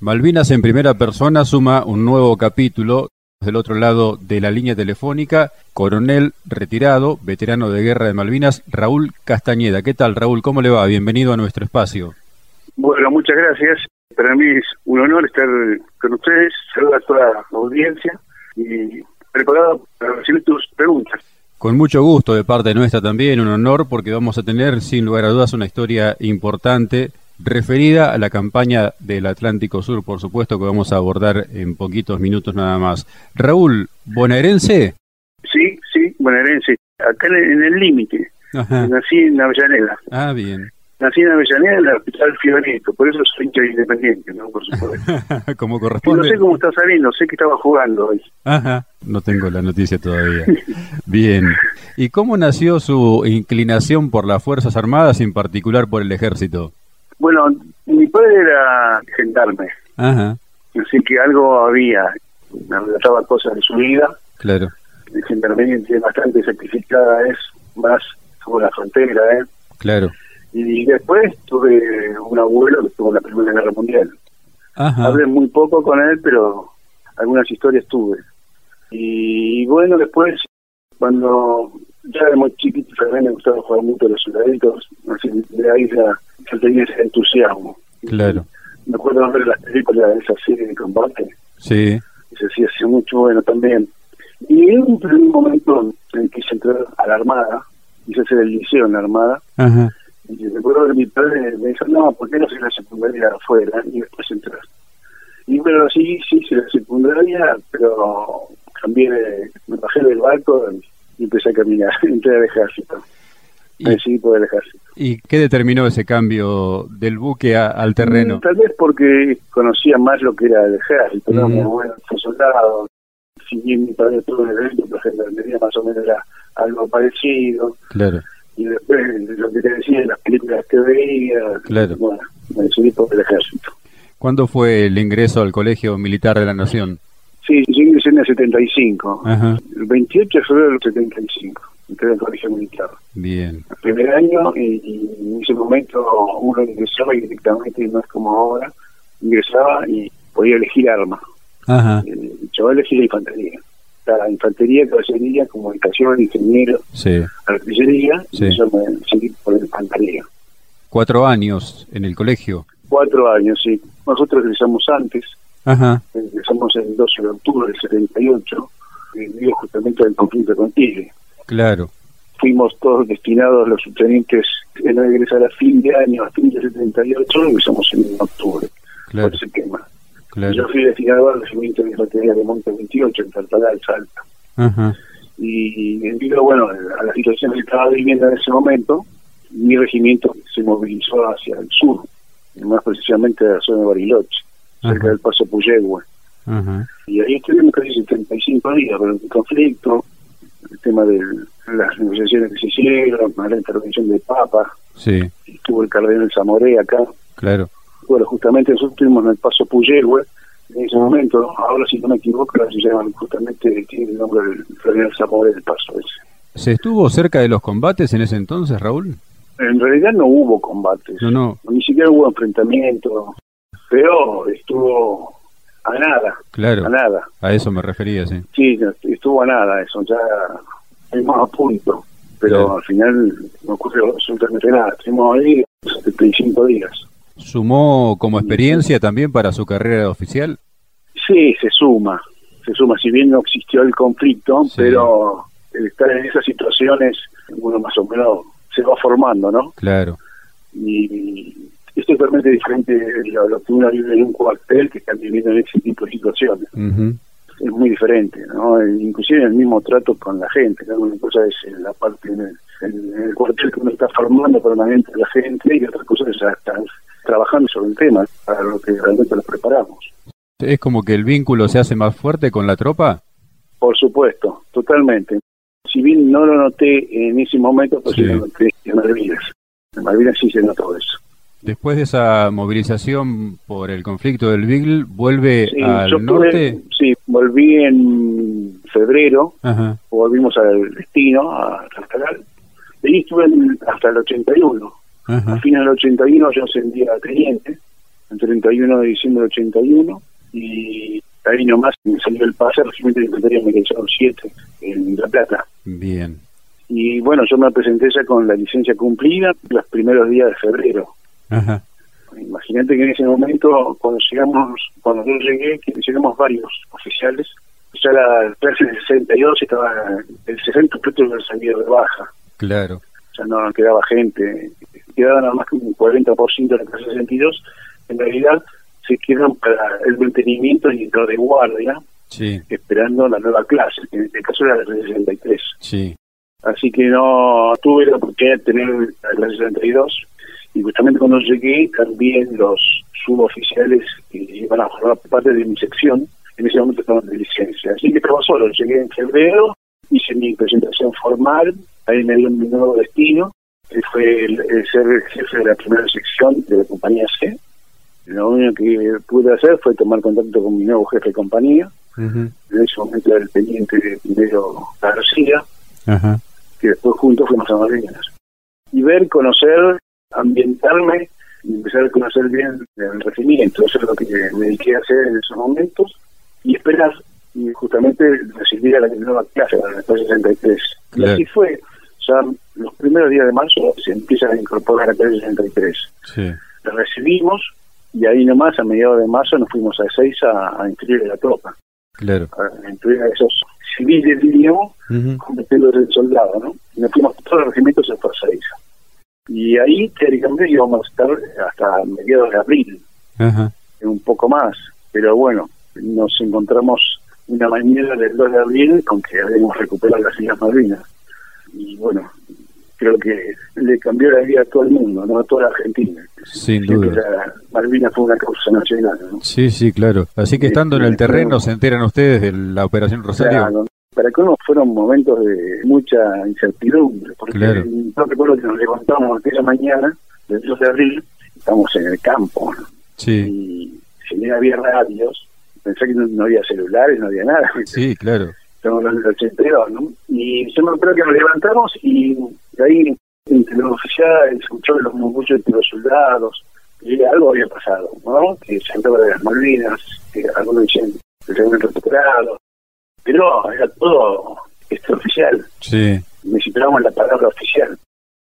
Malvinas en primera persona suma un nuevo capítulo del otro lado de la línea telefónica, coronel retirado, veterano de guerra de Malvinas, Raúl Castañeda. ¿Qué tal, Raúl? ¿Cómo le va? Bienvenido a nuestro espacio. Bueno, muchas gracias. Para mí es un honor estar con ustedes, saludar a toda la audiencia y preparado para recibir tus preguntas. Con mucho gusto de parte nuestra también, un honor porque vamos a tener sin lugar a dudas una historia importante referida a la campaña del Atlántico Sur, por supuesto que vamos a abordar en poquitos minutos nada más. Raúl, ¿bonaerense? Sí, sí, bonaerense, acá en el límite. Nací en Avellaneda. Ah, bien. Nací en Avellaneda, en el Hospital Fiorito, por eso soy hincha independiente, ¿no? Por supuesto. como corresponde. no sé cómo está saliendo, sé que estaba jugando hoy. Ajá, no tengo la noticia todavía. bien. ¿Y cómo nació su inclinación por las Fuerzas Armadas, en particular por el Ejército? Bueno, mi padre era gendarme. Ajá. Así que algo había. Me relataba cosas de su vida. Claro. La gendarmería es bastante sacrificada, es más como la frontera, ¿eh? Claro. Y después tuve un abuelo que estuvo en la Primera Guerra Mundial. Ajá. Hablé muy poco con él, pero algunas historias tuve. Y bueno, después, cuando ya era muy chiquito, también me gustaba jugar mucho a los soldaditos, así de ahí ya yo tenía ese entusiasmo. Claro. Me acuerdo de ver las películas de esa serie de combate. Sí. se hacía mucho bueno también. Y en un, momento en que se entró a la Armada, quise hacer el liceo en la Armada, Ajá. y recuerdo que mi padre me dijo, no, ¿por qué no se la secundaria afuera? Y después entrar. Y bueno, sí, sí, hice la secundaria, pero cambié, de, me bajé del barco y empecé a caminar, entré al ejército. Y- Decidí por el ejército. ¿Y qué determinó ese cambio del buque a- al terreno? Mm, Tal vez porque conocía más lo que era el ejército, ¿no? Ujú. Mi abuelo fue soldado, si bien mi padre estuvo en el ejército, gendarmería más o menos era algo parecido, Claro. y después lo que te decía las películas que veía, Claro. bueno, me decidí por el ejército. ¿Cuándo fue el ingreso al Colegio Militar de la Nación? Sí, yo ingresé en el 75, Ajá. el 28 de febrero del 75, entré al colegio militar. Bien. El primer año, y, y en ese momento uno ingresaba directamente, no es como ahora, ingresaba y podía elegir arma. Ajá. el chaval elegí la infantería. La infantería, caballería, comunicación, ingeniero, Sí. artillería, Sí. y yo me seguí por la infantería. Cuatro años en el colegio. Cuatro años, sí. Nosotros egresamos antes, Ajá. egresamos el 12 de octubre del 78, el día justamente del conflicto con Tigre. Claro. Fuimos todos destinados, los subtenientes, en egresar a fin de año, a fin de 78, egresamos en octubre, Claro. por ese tema. Yo fui destinado al regimiento de infantería de Monte 28, en Tartagal, Salta. Ajá. y debido bueno, a la situación que estaba viviendo en ese momento, mi regimiento se movilizó hacia el sur, más precisamente a la zona de Bariloche, cerca del paso Puyehue. Y ahí estuvimos casi 75 días con el conflicto, el tema de las negociaciones que se hicieron, la intervención del Papa, Sí. estuvo el cardenal Zamoré acá. Claro. Bueno, justamente nosotros estuvimos en el paso Puyehue en ese momento, ahora si no me equivoco, ahora se llaman justamente, tiene el nombre del cardenal Zamoré del paso ese. ¿Se estuvo cerca de los combates en ese entonces, Raúl? En realidad no hubo combates, No, no. ni siquiera hubo enfrentamiento, pero estuvo a nada, a Claro. nada. A eso me refería, sí. Sí, estuvo a nada, eso ya estuvimos a punto, pero Claro. al final no ocurrió absolutamente nada. Estuvimos ahí 75 días. ¿Sumó como experiencia también para su carrera oficial? Sí, se suma, se suma, si bien no existió el conflicto, Sí. pero el estar en esas situaciones, uno más o menos se va formando, ¿no? Claro. y es totalmente diferente lo, lo que uno vive en un cuartel que están viviendo en ese tipo de situaciones. Es muy diferente, ¿no? Eh, Inclusive el mismo trato con la gente, ¿no? Una cosa es en la parte en el, en el cuartel que uno está formando permanente a la gente y otra cosa es ya estar trabajando sobre el tema para lo que realmente nos preparamos. ¿Es como que el vínculo se hace más fuerte con la tropa? Por supuesto, totalmente. Si bien no lo noté en ese momento, pues Sí. sí lo noté en Malvinas. En Malvinas sí se notó eso. Después de esa movilización por el conflicto del Beagle, ¿vuelve Sí, al yo norte? sí, volví en febrero, Ajá. volvimos al destino, a Tartagal, y ahí estuve hasta el 81. Ajá. A fines del 81 yo ascendí a teniente, el 31 de diciembre del 81, y ahí nomás me salió el pase, Regimiento de Infantería Americano 7, en La Plata. Bien. Y bueno, yo me presenté ya con la licencia cumplida los primeros días de febrero. Ajá. Imagínate que en ese momento, cuando llegamos, cuando yo llegué, que llegamos varios oficiales, ya la clase del 62 estaba, el 60 puestos habían salido de baja. Claro. Ya no quedaba gente, quedaba nada más que un 40% de la clase 62. En realidad se quedan para el mantenimiento y lo de guardia, Sí, esperando la nueva clase, que en este caso era la clase 63. sí. Así que no tuve la oportunidad de tener la clase 62 y justamente cuando llegué también los suboficiales que iban a formar parte de mi sección en ese momento estaban de licencia. Así que estaba solo, llegué en febrero, hice mi presentación formal, ahí me dio mi nuevo destino, que fue el, el ser el jefe de la primera sección de la compañía C. Lo único que pude hacer fue tomar contacto con mi nuevo jefe de compañía, en ese momento era el teniente primero García, Ajá. que después juntos fuimos a Malvinas. Y ver, conocer, ambientarme y empezar a conocer bien el regimiento. Eso es lo que me dediqué a hacer en esos momentos y esperar y justamente recibir a la nueva clase, a la clase 63. Y Claro. así fue. Ya los primeros días de marzo se empieza a incorporar a la clase 63. Sí. La recibimos y ahí nomás, a mediados de marzo, nos fuimos a seis a, a inscribir a la tropa, Claro. a inscribir a esos civiles, diríamos, Ujú. convirtiendo del soldado, ¿no? Y nos fuimos todos los regimientos en Fuerza Isa. Y ahí, teóricamente, íbamos a estar hasta mediados de abril, Ajá. un poco más. Pero bueno, nos encontramos una mañana del 2 de abril con que habíamos recuperado las Islas Malvinas. Y bueno, creo que le cambió la vida a todo el mundo, ¿no? A toda la Argentina. Sin Siempre duda. la Malvinas fue una causa nacional, ¿no? Sí, sí, claro. Así que estando en el terreno se enteran ustedes de la Operación Rosario. Claro. Para Colmo fueron momentos de mucha incertidumbre, porque Claro. yo recuerdo que nos levantamos aquella mañana, del 2 de abril, estamos en el campo, ¿no? Sí, y si bien había radios, pensé que no, no había celulares, no había nada, sí, claro. estamos en el 82, ¿no? Y yo me acuerdo que nos levantamos y de ahí, entre los oficiales, escuchó los murmullos entre los soldados, y algo había pasado, ¿no? Que se hablaba de las Malvinas, que algunos decían que se habían recuperado, pero era todo extraoficial, Sí, necesitábamos la palabra oficial.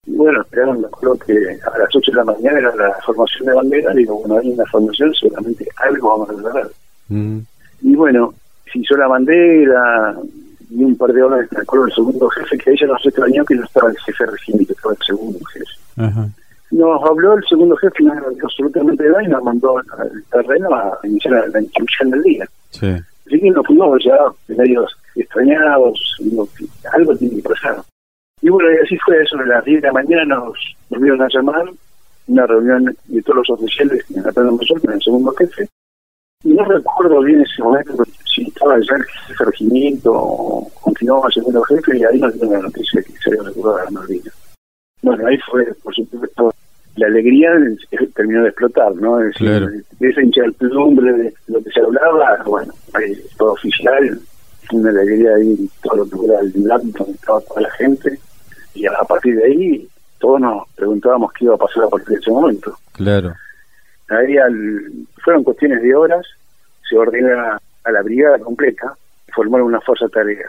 Y bueno, esperaron, me acuerdo que a las 8 de la mañana era la formación de bandera, digo, bueno, hay una formación, seguramente algo vamos a lograr. Mm, Y bueno, se hizo la bandera y un par de horas me acuerdo el segundo jefe, que a ella nos extrañó que no estaba el jefe regimiento, estaba el segundo jefe. ajá. Nos habló el segundo jefe, no absolutamente nada y nos mandó al terreno a iniciar la, la instrucción del día. Sí, Así que nos fuimos ya medios extrañados, algo tiene que pasar. Y bueno, y así fue eso, a las 10 de la mañana nos volvieron a llamar, una reunión de todos los oficiales en la plana mayor con el segundo jefe. Y no recuerdo bien ese momento si estaba ya el jefe regimiento o continuaba el segundo jefe y ahí nos dieron la noticia que se había recuperado la Malvinas. Bueno, ahí fue, por supuesto, la alegría eh, terminó de explotar, ¿no? Es decir, de esa incertidumbre de lo que se hablaba, bueno, todo oficial, una alegría ahí, todo lo que era el donde estaba toda la gente, y a partir de ahí todos nos preguntábamos qué iba a pasar a partir de ese momento. claro. Ahí al- fueron cuestiones de horas, se ordena a la brigada completa formar una fuerza tarea.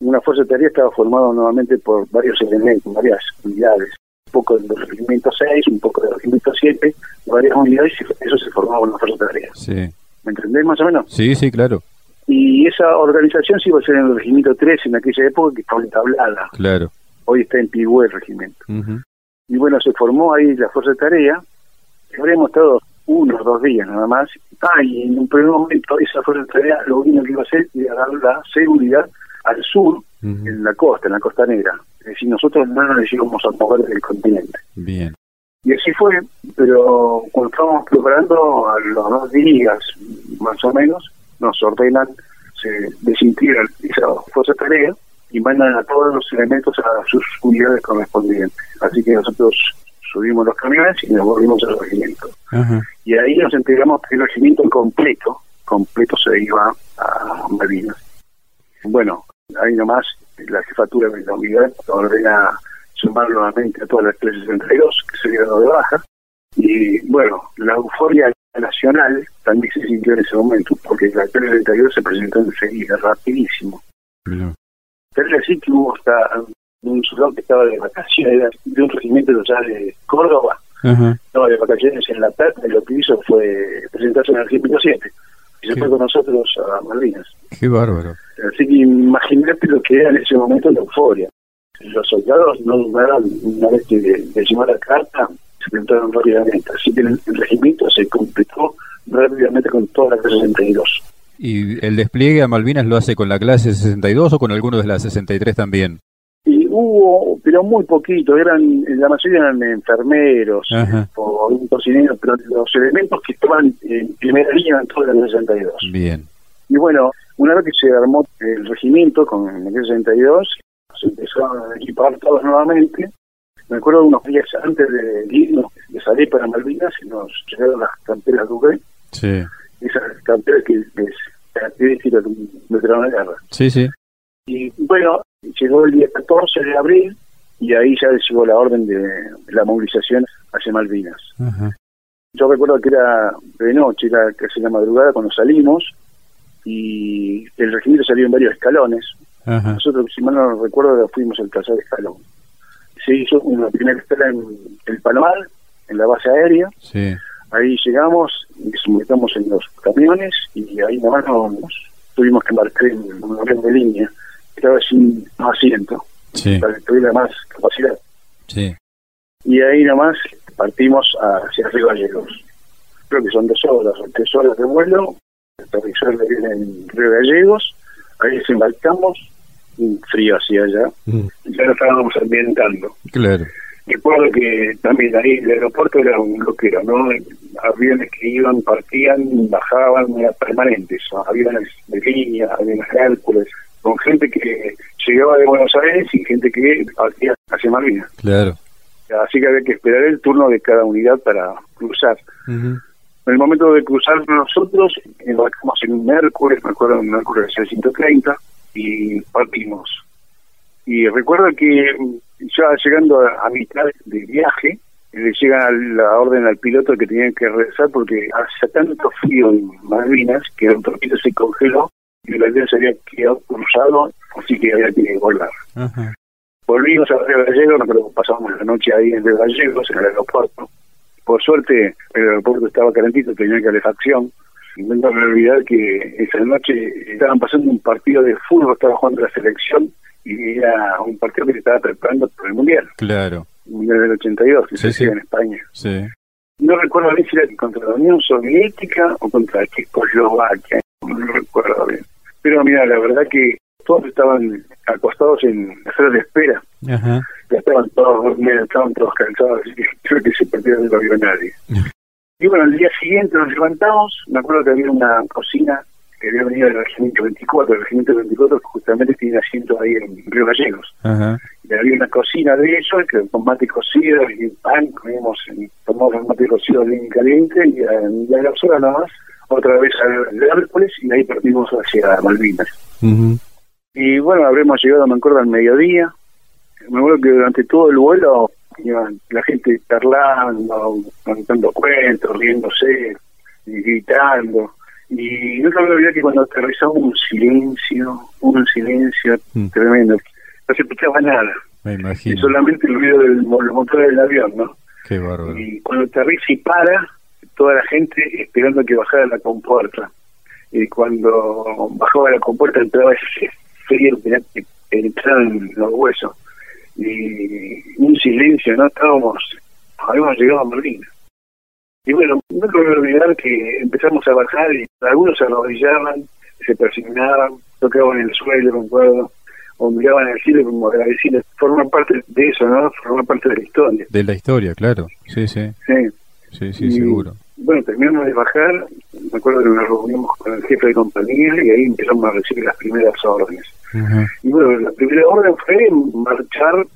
Una fuerza tarea estaba formada nuevamente por varios elementos, varias unidades, un poco del regimiento 6, un poco del regimiento 7, varias unidades y eso se formaba una fuerza tarea. Sí, ¿Me entendés más o menos? sí, sí, claro. Y esa organización se iba a hacer en el regimiento 3 en aquella época que estaba entablada. Claro. Hoy está en Pigüé el regimiento. Ujú. Y bueno, se formó ahí la fuerza de tarea. Habríamos estado unos dos días nada más. Ah, y en un primer momento esa fuerza de tarea lo único que iba a hacer era dar la seguridad al sur, Ujú. en la costa, en la costa negra. Es decir, nosotros no nos íbamos a mover del continente. Bien. Y así fue, pero cuando estábamos preparando a los dos días, más o menos, nos ordenan, se desintegran esa fuerza tarea y mandan a todos los elementos a sus unidades correspondientes. Así que nosotros subimos los camiones y nos volvimos al regimiento. Y ahí nos enteramos que el regimiento completo, completo se iba a Malvinas. Bueno, ahí nomás la jefatura de la unidad ordena sumar nuevamente a todas las clases 62 que se dieron de baja. Y bueno, la euforia nacional también se sintió en ese momento, porque la Tele 32 se presentó enseguida, rapidísimo. Pero así que hubo hasta un soldado que estaba de vacaciones, de un regimiento ya de Córdoba, no, de vacaciones en La Plata, y lo que hizo fue presentarse en el regimiento 7 y se fue con nosotros a Malvinas. Qué bárbaro. Así que imagínate lo que era en ese momento la euforia. Los soldados no dudaron, una vez que decimos la carta, se presentaron rápidamente. Así que el, regimiento se completó rápidamente con toda la clase 62. ¿Y el despliegue a Malvinas lo hace con la clase 62 o con algunos de la 63 también? Hubo, pero muy poquito, eran la mayoría eran enfermeros o un cocinero, pero los elementos que estaban en primera línea eran todos la 62. Bien. Y bueno, una vez que se armó el regimiento con el 62, se empezaron a equipar todos nuevamente. Me acuerdo unos días antes de irnos, de salir para Malvinas, y nos llegaron las canteras Duque. Sí. Esas canteras que es característica de un veterano de guerra. Sí, sí. Y bueno, llegó el día 14 de abril y ahí ya llegó la orden de, la movilización hacia Malvinas. Yo recuerdo que era de noche, era casi la madrugada cuando salimos y el regimiento salió en varios escalones. Nosotros, si mal no recuerdo, fuimos al tercer escalón. Se hizo una primera escala en el Palomar, en la base aérea. Ahí llegamos, nos en los camiones y ahí nomás nos, tuvimos que embarcar en un avión de línea. Estaba sin asiento, para que tuviera más capacidad. Y ahí nomás partimos hacia Río Gallegos. Creo que son dos horas o tres horas de vuelo aterrizar en Río Gallegos, ahí desembarcamos, un frío hacia allá, mm. y ya lo estábamos ambientando. Claro. Recuerdo que también ahí el aeropuerto era un bloqueo, ¿no? Aviones que iban, partían, bajaban, eran permanentes, aviones de línea, aviones Hércules, con gente que llegaba de Buenos Aires y gente que partía hacia Malvinas. Claro. Así que había que esperar el turno de cada unidad para cruzar. En el momento de cruzar nosotros, embarcamos en un Mercury, me acuerdo, un Mercury 630, y partimos. Y recuerdo que ya llegando a, mitad del viaje, le llega la orden al piloto que tenían que regresar porque hace tanto frío en Malvinas que el autopista se congeló y el avión se había quedado cruzado, así que había que volar. Volvimos a Río Gallegos, pasamos la noche ahí en Río Gallegos, en el aeropuerto por suerte, el aeropuerto estaba calentito, tenía calefacción. No me olvidar que esa noche estaban pasando un partido de fútbol, estaba jugando la selección y era un partido que se estaba preparando por el Mundial. Claro. El Mundial del 82, que se hacía en España. Sí. No recuerdo bien si era contra la Unión Soviética o contra Checoslovaquia, no recuerdo bien. Pero mira, la verdad que todos estaban acostados en la sala de espera. Ajá estaban todos dormidos, estaban todos cansados, así que creo que se perdieron no vio nadie. y bueno, el día siguiente nos levantamos, me acuerdo que había una cocina que había venido del regimiento 24, el regimiento 24 justamente tiene asiento ahí en Río Gallegos. Y había una cocina de ellos, que con mate cocido y pan, comimos, tomamos mate cocido bien caliente y a, la hora nada más, otra vez al Hércules y ahí partimos hacia Malvinas. Y bueno, habremos llegado, me acuerdo, al mediodía, me acuerdo que durante todo el vuelo iban la gente charlando, contando cuentos, riéndose, y gritando. Y no me olvidar que cuando aterrizamos un silencio, un silencio mm. tremendo. No se escuchaba nada. Me imagino. Y solamente el ruido del motor del avión, ¿no? Qué bárbaro. Y cuando aterriza y para, toda la gente esperando que bajara la compuerta. Y cuando bajaba la compuerta entraba ese frío que entraba en los huesos y un silencio, ¿no? Estábamos, habíamos llegado a Berlín. Y bueno, no me voy a olvidar que empezamos a bajar y algunos se arrodillaban, se persignaban, tocaban el suelo, me acuerdo, o miraban al cielo como agradecidos. Forman parte de eso, ¿no? Forman parte de la historia. De la historia, claro. Sí, sí. Sí, sí, sí seguro. Bueno, terminamos de bajar, me acuerdo que nos reunimos con el jefe de compañía y ahí empezamos a recibir las primeras órdenes. Y bueno, la primera orden fue marchar,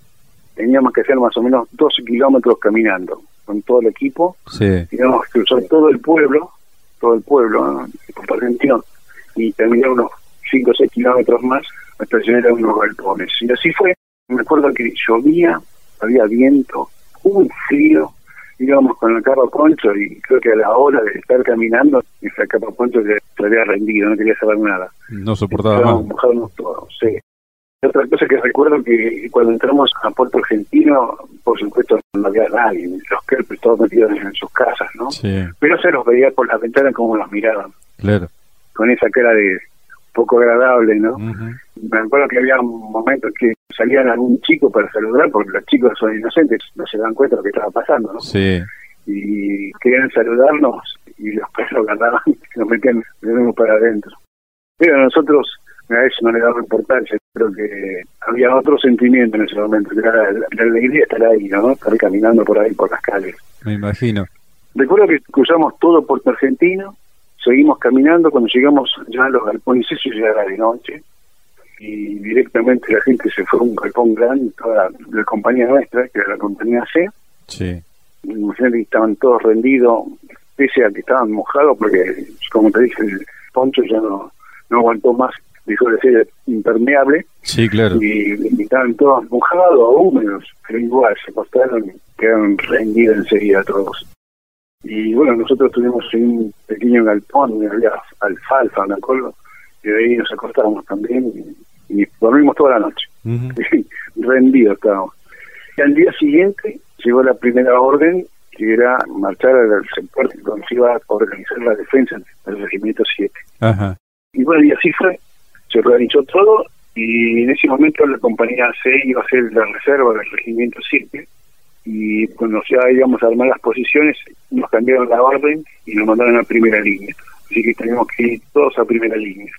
teníamos que hacer más o menos 12 kilómetros caminando con todo el equipo. Sí. Teníamos que cruzar todo el pueblo, todo el pueblo, ¿no? y terminar unos 5 o 6 kilómetros más hasta llegar a unos galpones. Y así fue. Me acuerdo que llovía, había viento, un frío, íbamos con el carro poncho y creo que a la hora de estar caminando, ese carro poncho se había rendido, no quería saber nada. No soportaba más. mojarnos todos, sí. Otra cosa que recuerdo que cuando entramos a Puerto Argentino, por supuesto no había nadie, los kelpes todos metidos en sus casas, ¿no? Sí, Pero se los veía por las ventanas como los miraban, claro. con esa cara de poco agradable, ¿no? Me acuerdo que había momentos que salían algún chico para saludar, porque los chicos son inocentes, no se dan cuenta de lo que estaba pasando, ¿no? Sí, Y querían saludarnos y los perros agarraban y nos metían de nuevo para adentro. Pero nosotros a eso no le daba importancia, creo que había otro sentimiento en ese momento, que era la, la alegría de estar ahí, ¿no? Estar caminando por ahí, por las calles. me imagino. Recuerdo que cruzamos todo Puerto Argentino, seguimos caminando, cuando llegamos ya a los galpones, eso ya era de noche, y directamente la gente se fue a un galpón grande, toda la, compañía nuestra, que era la compañía C, Sí, estaban todos rendidos, pese a que estaban mojados, porque como te dije, el poncho ya no, no aguantó más, dejó de ser impermeable, sí, claro. y, y estaban todos mojados húmedos, pero igual se acostaron y quedaron rendidos enseguida todos. Y bueno, nosotros tuvimos un pequeño galpón, donde había alfalfa, me acuerdo, y de ahí nos acostábamos también y, y dormimos toda la noche, Ujú. rendidos estábamos. Y al día siguiente llegó la primera orden, que era marchar al sector donde se iba a organizar la defensa del Regimiento 7. Ajá, Y bueno, y así fue. Se organizó todo y en ese momento la compañía C iba a ser la reserva del regimiento 7 y cuando ya íbamos a armar las posiciones nos cambiaron la orden y nos mandaron a primera línea. Así que teníamos que ir todos a primera línea.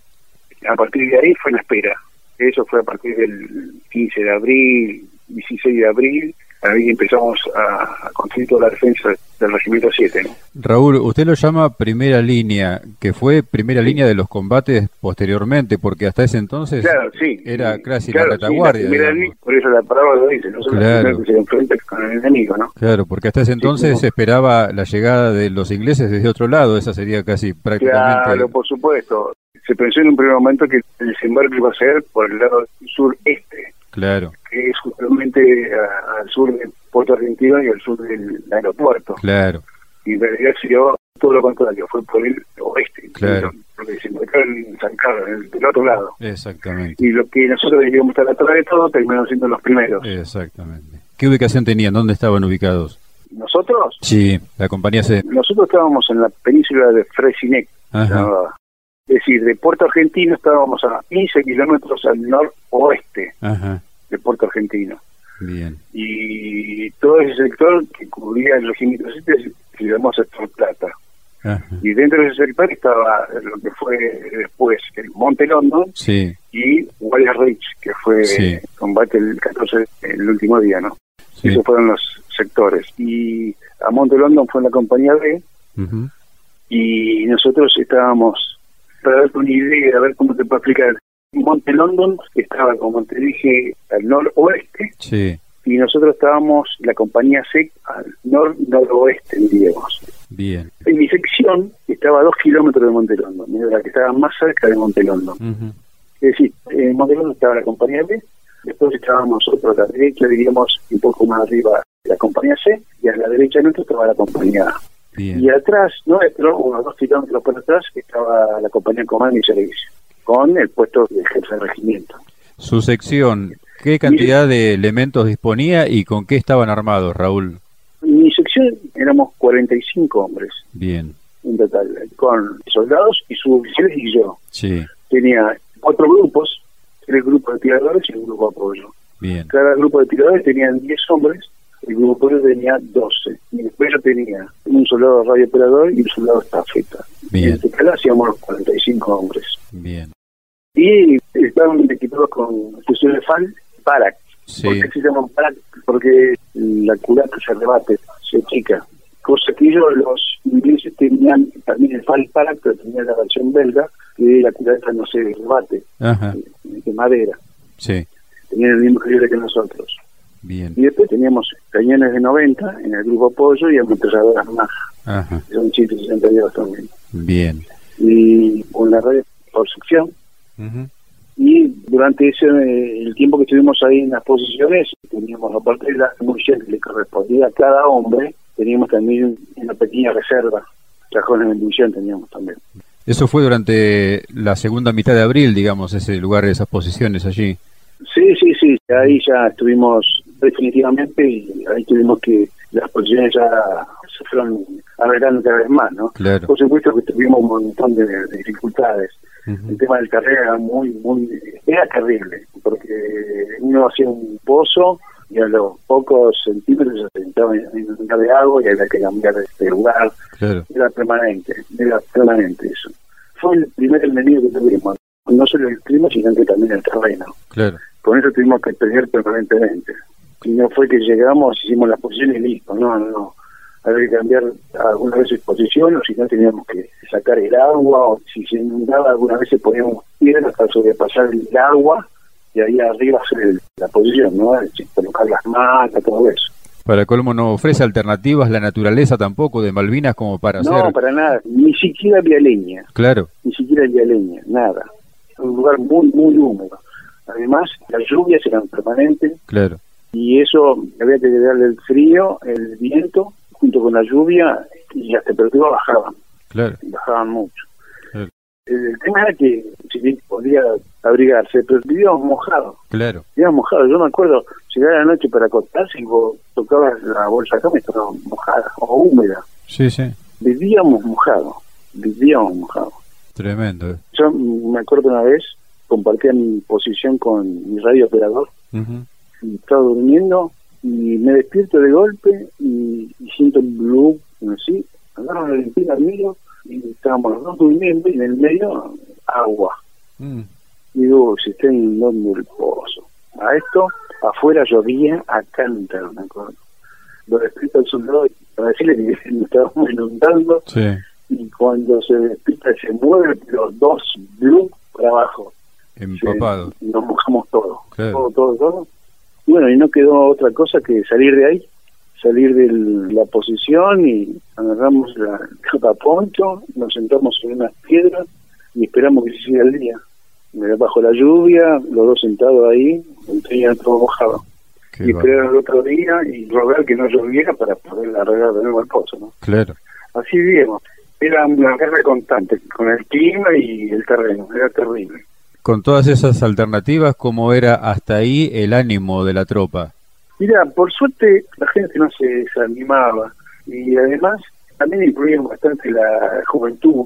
A partir de ahí fue la espera. Eso fue a partir del 15 de abril, 16 de abril. Ahí empezamos a, a construir toda la defensa del regimiento 7. ¿no? Raúl, usted lo llama primera línea, que fue primera línea de los combates posteriormente, porque hasta ese entonces Claro, sí. era casi Claro, la sí, retaguardia. primera línea, por eso la palabra lo dice, no Claro. que se enfrenta con el enemigo, ¿no? Claro, porque hasta ese entonces se esperaba la llegada de los ingleses desde otro lado, esa sería casi prácticamente... Claro, por supuesto. Se pensó en un primer momento que el desembarco iba a ser por el lado sureste, Claro, que es justamente a- al sur de Puerto Argentino y al sur del aeropuerto. claro, Y en realidad se dio todo lo contrario, fue por el oeste. Claro. Porque se embarcaron en San Carlos, en el- del otro lado. exactamente, Y lo que nosotros debíamos estar atrás de todo, terminaron siendo los primeros. exactamente. ¿Qué ubicación tenían? ¿Dónde estaban ubicados? Nosotros, Sí, la compañía C. nosotros estábamos en la península de Fresinec, se Ajá. Es decir, de Puerto Argentino estábamos a 15 kilómetros al noroeste ajá, de Puerto Argentino. bien, Y todo ese sector que cubría el regimiento 7 se llamó sector Plata. ajá, Y dentro de ese sector estaba lo que fue después el Monte London sí, y Wallace Ridge, que fue Sí. combate el 14, el último día, ¿no? sí, Esos fueron los sectores. Y a Monte London fue en la compañía B y nosotros estábamos, para darte una idea, a ver cómo te puedo explicar, Monte London estaba, como te dije, al noroeste sí, y nosotros estábamos, la compañía C, al nor-noroeste, diríamos. bien, En mi sección estaba a dos kilómetros de Monte London, era la que estaba más cerca de Monte London. Es decir, en Monte London estaba la compañía B, después estábamos nosotros a la derecha, diríamos, un poco más arriba la compañía C, y a la derecha nuestra estaba la compañía A. Y atrás nuestro, unos dos kilómetros por atrás, estaba la compañía Comando y Servicio, con el puesto de jefe de regimiento. Su sección, ¿qué cantidad de elementos disponía y con qué estaban armados, Raúl? En mi sección éramos 45 hombres Bien, en total, con soldados y suboficiales y yo. sí, Tenía cuatro grupos, tres grupos de tiradores y un grupo de apoyo. bien, Cada grupo de tiradores tenían 10 hombres, el grupo de apoyo tenía 12. Y después yo tenía un soldado radiooperador y un soldado estafeta. Bien. En total hacíamos los 45 hombres. bien, Y estaban equipados con fusiles FAL PARAC. sí, ¿Por qué se llaman PARAC? Porque la culata se rebate, se chica. Cosa que ellos, los ingleses, tenían también el FAL PARAC, pero tenían la versión belga, que la culata no se rebate, ajá, de madera. sí, Tenían el mismo calibre que nosotros. bien, Y después teníamos cañones de 90 en el grupo apoyo y ametralladoras que son 162 también. bien, Y con la radio por sección. Y durante ese el tiempo que estuvimos ahí en las posiciones, teníamos aparte de la munición que le correspondía a cada hombre, teníamos también una pequeña reserva, cajones de munición teníamos también. Eso fue durante la segunda mitad de abril, digamos, ese lugar, esas posiciones allí. Sí, sí, sí, ahí ya estuvimos definitivamente y ahí tuvimos que las posiciones ya se fueron arreglando cada vez más, ¿no? Claro. Por supuesto que tuvimos un montón de, de dificultades. El tema del carrera era muy, muy, era terrible, porque uno hacía un pozo y a los pocos centímetros se entraba en lugar de agua y había que cambiar de lugar. Claro. Era permanente, era permanente eso. Fue el primer enemigo que tuvimos, no solo el clima, sino que también el terreno. Claro. Con eso tuvimos que pelear permanentemente. Y no fue que llegamos, hicimos las posiciones y listo, no, no, no. Había que cambiar algunas veces posición, o si no teníamos que sacar el agua, o si se inundaba algunas veces poníamos piedras para sobrepasar el agua y ahí arriba hacer la posición, ¿no? Colocar las matas, todo eso. Para colmo no ofrece alternativas la naturaleza tampoco de Malvinas como para no, hacer... No, para nada, ni siquiera había leña. Claro. Ni siquiera había leña, nada. Un lugar muy, muy húmedo. Además, las lluvias eran permanentes. Claro. Y eso había que darle el frío, el viento, junto con la lluvia, y las temperaturas bajaban. Claro. Bajaban mucho. Claro. El tema era que si bien podía abrigarse, pero vivíamos mojados. Claro. Vivíamos mojados. Yo me acuerdo llegar a la noche para acostarse y vos tocabas la bolsa acá me estaba mojada o húmeda. Sí, sí. Vivíamos mojados. Vivíamos mojados. Tremendo. eh. Yo me acuerdo una vez, compartía mi posición con mi radio operador, y estaba durmiendo y me despierto de golpe y, y siento un blue, así, agarro la limpina mío y estábamos los dos durmiendo y en el medio agua. Mm. Y digo, se está inundando el pozo. A esto, afuera llovía a cántaros, me acuerdo. Lo despierta el soldado para decirle que nos estábamos inundando Sí. y cuando se despierta se mueve los dos blue para abajo. Empapado. Sí, nos mojamos todo, Claro. todo, todo, todo. Y bueno, y no quedó otra cosa que salir de ahí, salir de la posición y agarramos la capa poncho, nos sentamos en unas piedras y esperamos que se siga el día. Eh, Bajo la lluvia, los dos sentados ahí, tenía todo mojado. Qué y esperar el otro día y rogar que no lloviera para poder arreglar de nuevo el pozo, ¿no? Claro. Así vivíamos. Era una guerra constante con el clima y el terreno, era terrible. Con todas esas alternativas, ¿cómo era hasta ahí el ánimo de la tropa? Mira, por suerte la gente no se desanimaba y además también influía bastante la juventud.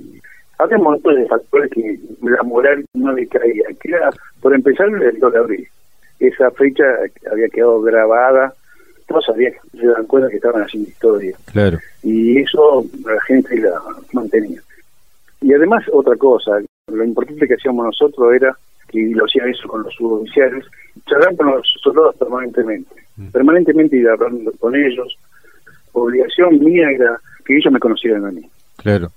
Había un montón de factores que la moral no le caía. Que era, por empezar, el 2 de abril. Esa fecha había quedado grabada, todos sabían, se dan cuenta que estaban haciendo historia Claro. y eso la gente la mantenía. Y además otra cosa, lo importante que hacíamos nosotros era, que lo hacían eso con los suboficiales, charlar con los soldados permanentemente, Mm. permanentemente ir hablando con ellos. Obligación mía era que ellos me conocieran a mí. Claro.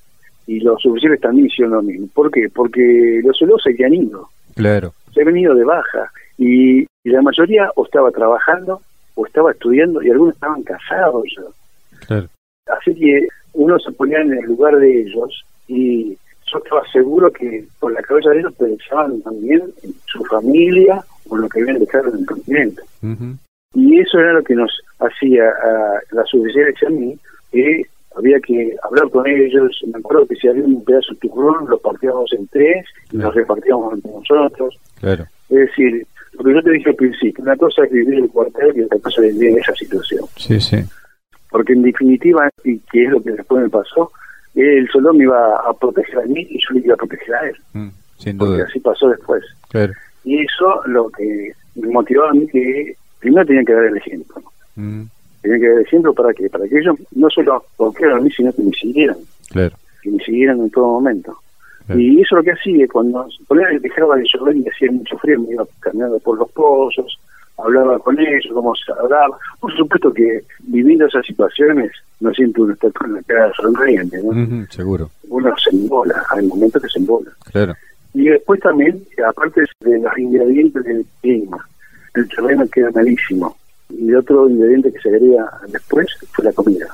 Y los suboficiales también hicieron lo mismo. ¿Por qué? Porque los soldados se habían ido, Claro. se habían ido de baja. Y, y la mayoría o estaba trabajando o estaba estudiando y algunos estaban casados ya. Claro. Así que uno se ponía en el lugar de ellos y yo estaba seguro que por la cabeza de ellos pensaban también en su familia o lo que habían dejado en el continente. Y eso era lo que nos hacía a las oficiales y a mí, que había que hablar con ellos. Me acuerdo que si había un pedazo de turrón, lo partíamos en tres y nos repartíamos entre nosotros. Claro. Es decir, lo que yo te dije al principio, una cosa es vivir el cuartel y otra cosa es vivir en esa situación Sí, sí. porque en definitiva, y que es lo que después me pasó, el soldado me iba a proteger a mí y yo le iba a proteger a él, Mm, Sin porque duda. así pasó después. Claro. Y eso lo que me motivaba a mí que primero tenía que dar el ejemplo. Mm, Tenía que dar el ejemplo para que para que ellos no solo confiaran en mí, sino que me siguieran, Claro. que me siguieran en todo momento. Claro. Y eso es lo que hacía, cuando ponía dejaba de llover y hacía mucho frío, me iba caminando por los pozos, hablaba con ellos, cómo se hablaba. Por supuesto que viviendo esas situaciones no siempre uno está con la cara sonriente, ¿no? Seguro. Uno se embola, hay momentos que se embola. Claro. Y después también, aparte de los ingredientes del clima, el terreno queda malísimo. Y otro ingrediente que se agrega después fue la comida.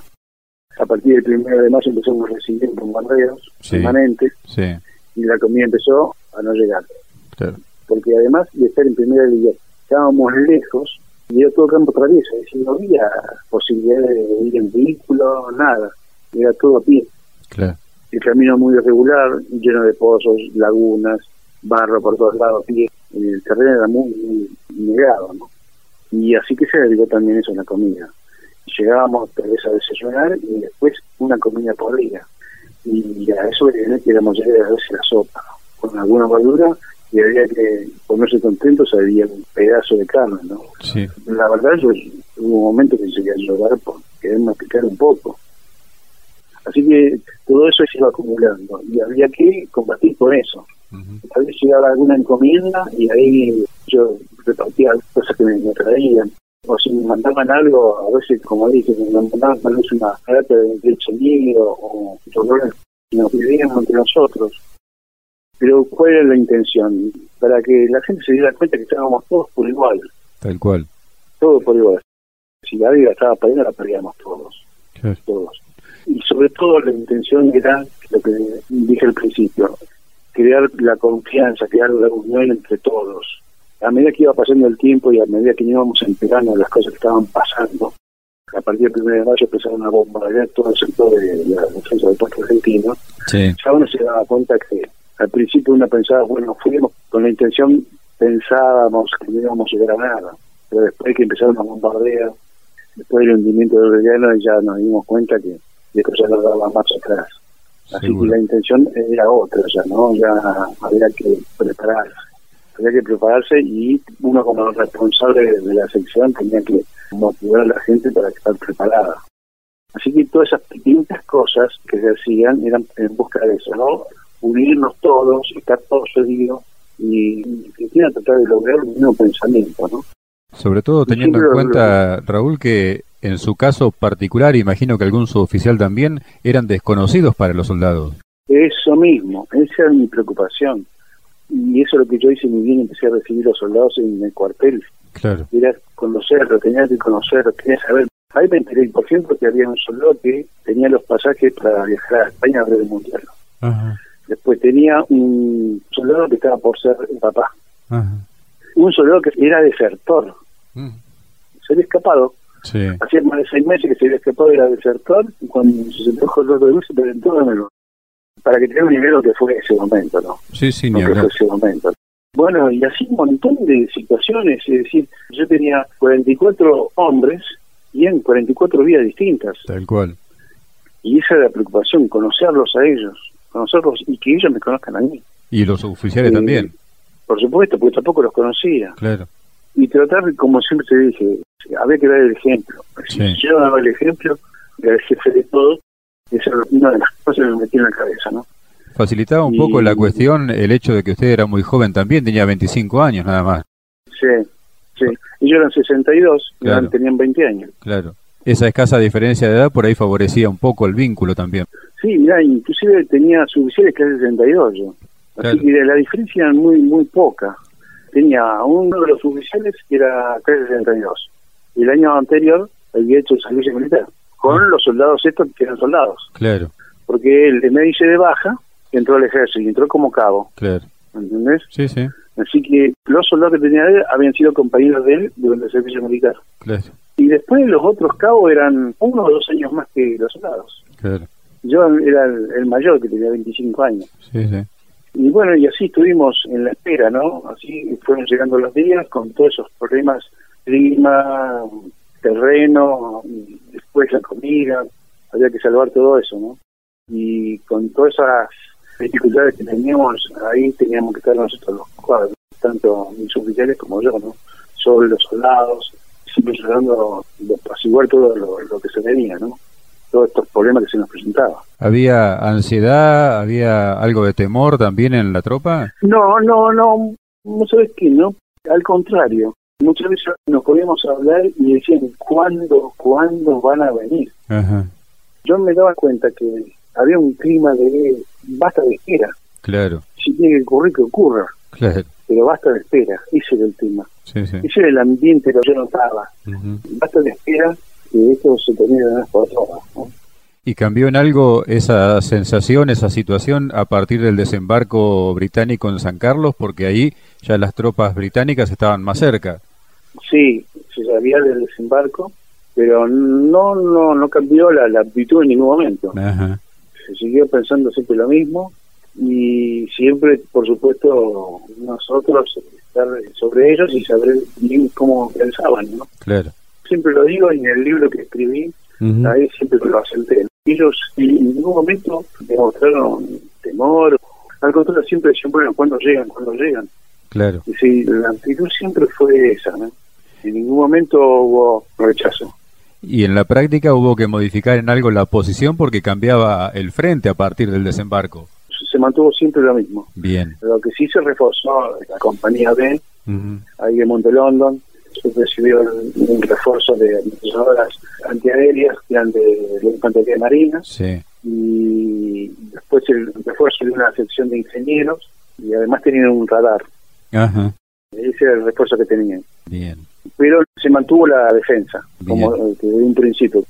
A partir del primero de mayo empezamos a recibir bombardeos Sí. permanentes Sí. y la comida empezó a no llegar. Claro. Porque además de estar en primera línea, estábamos lejos Y era todo campo traviesa, es decir, no había posibilidad de ir en vehículo, nada, era todo a pie. Claro. El camino muy irregular, lleno de pozos, lagunas, barro por todos lados, pie. El terreno era muy, muy negado, ¿no? Y así que se dedicó también eso a la comida. Llegábamos tal vez a desayunar y después una comida por día. Y a eso queríamos llegar a veces la sopa, con alguna verdura y había que ponerse contentos, había un pedazo de carne, ¿no? Sí. La verdad, yo hubo un momento que llegué a llorar por quererme picar un poco. Así que todo eso se iba acumulando y había que combatir con eso. Tal vez llegaba alguna encomienda y ahí yo repartía cosas que me, traían. O si me mandaban algo, a veces, como dije, me mandaban tal vez una lata de leche líquido o dolores que nos vivíamos entre nosotros. Pero ¿cuál era la intención? Para que la gente se diera cuenta que estábamos todos por igual. Tal cual. Todos por igual. Si la vida estaba perdiendo, la perdíamos todos. Claro. Todos. Y sobre todo la intención era lo que dije al principio, crear la confianza, crear la unión entre todos. A medida que iba pasando el tiempo y a medida que íbamos enterando las cosas que estaban pasando, a partir del 1 de mayo empezaron a bombardear todo el sector de la defensa del puerto argentino, Sí. ya uno se daba cuenta que al principio uno pensaba, bueno, fuimos con la intención, pensábamos que no íbamos a llegar a nada, pero después que empezaron a bombardear, después del hundimiento del Belgrano, ya nos dimos cuenta que esto ya no daba más atrás. Así Seguro. que la intención era otra, ya no, ya había que prepararse, había que prepararse y uno como responsable de, de la sección tenía que motivar a la gente para estar preparada. Así que todas esas pequeñas cosas que se hacían eran en busca de eso, ¿no? Unirnos todos, estar todos unidos y, y que tratar de lograr un mismo pensamiento, ¿no? Sobre todo teniendo en cuenta, Raúl, que en su caso particular, imagino que algún suboficial también, eran desconocidos para los soldados. Eso mismo, esa era mi preocupación. Y eso es lo que yo hice muy bien, empecé a recibir a los soldados en el cuartel. Claro. Era conocerlo, tenía que conocerlo, tenía que saber. Ahí me enteré, por ejemplo, que había un soldado que tenía los pasajes para viajar a España a ver el mundial. Ajá. Después tenía un soldado que estaba por ser el papá. Ajá. Un soldado que era desertor, Mm. se había escapado. Sí. Hacía más de seis meses que se había escapado, era desertor, y cuando se sentó con los de se presentó de nuevo. Para que tenga un nivel lo que fue ese momento, ¿no? Sí, sí, ni fue ese momento. Bueno, y así un montón de situaciones, es decir, yo tenía 44 hombres y en 44 vidas distintas. Tal cual. Y esa era la preocupación, conocerlos a ellos, conocerlos y que ellos me conozcan a mí. Y los oficiales Eh, también. Por supuesto, porque tampoco los conocía. Claro. Y tratar, como siempre te dije, había que dar el ejemplo. Sí. Yo daba el ejemplo, era el jefe de todo, esa era una de las cosas que me metí en la cabeza, ¿no? Facilitaba un Y- poco la cuestión el hecho de que usted era muy joven también, tenía 25 años nada más. Sí, sí. Ellos eran 62, y Claro. tenían 20 años. Claro. Esa escasa diferencia de edad por ahí favorecía un poco el vínculo también. Sí, mira, inclusive tenía que era 62 yo. Así Claro. que la diferencia era muy, muy poca. Tenía uno de los oficiales que era 362. Y el año anterior había hecho el servicio militar, con Ah. los soldados estos que eran soldados. Claro, Porque él me dice de baja, entró al ejército y entró como cabo, claro. ¿entendés? Sí, sí, Así que los soldados que tenía él habían sido compañeros de él durante el servicio militar. claro, Y después los otros cabos eran uno o dos años más que los soldados. claro. Yo era el, el mayor, que tenía 25 años. Sí, sí. Y bueno, y así estuvimos en la espera, ¿no? Así fueron llegando los días con todos esos problemas, clima, terreno, después la comida, había que salvar todo eso, ¿no? Y con todas esas dificultades que teníamos, ahí teníamos que estar nosotros los cuadros, tanto mis oficiales como yo, ¿no? Sobre los soldados, siempre tratando de apaciguar todo lo, lo que se venía, ¿no? Todos estos problemas que se nos presentaban. ¿Había ansiedad, había algo de temor también en la tropa? No, no, no, no sabes qué, ¿no? Al contrario, muchas veces nos podíamos hablar y decían, ¿cuándo, cuándo van a venir? Ajá, Yo me daba cuenta que había un clima de basta de espera. claro, Si tiene que ocurrir, que ocurra, claro. pero basta de espera. Ese era el tema. Sí, sí. Ese era el ambiente que yo notaba. Ujú. Basta de espera que esto se termine de una vez por todas. ¿no? ¿Y cambió en algo esa sensación, esa situación a partir del desembarco británico en San Carlos? Porque ahí ya las tropas británicas estaban más cerca. Sí, se sabía del desembarco, pero no no no cambió la, la actitud en ningún momento. Se siguió pensando siempre lo mismo y siempre, por supuesto, nosotros estar sobre ellos y saber bien cómo pensaban, ¿no? Claro. Siempre lo digo en el libro que escribí, ahí siempre lo asenté. Ellos en ningún momento demostraron temor, al contrario, siempre decían, bueno, ¿cuándo llegan? ¿Cuándo llegan? Claro. Y sí, la actitud siempre fue esa, ¿no? En ningún momento hubo rechazo. Y en la práctica hubo que modificar en algo la posición porque cambiaba el frente a partir del desembarco se mantuvo siempre lo mismo. Bien. Lo que sí se reforzó la compañía B, ahí de Monte London, recibió un refuerzo de horas antiaéreas que eran de la infantería marina. Sí. Y después el refuerzo de una sección de ingenieros y además tenían un radar. Ajá. Ese era el refuerzo que tenían. Bien. Pero se mantuvo la defensa, como de un principio.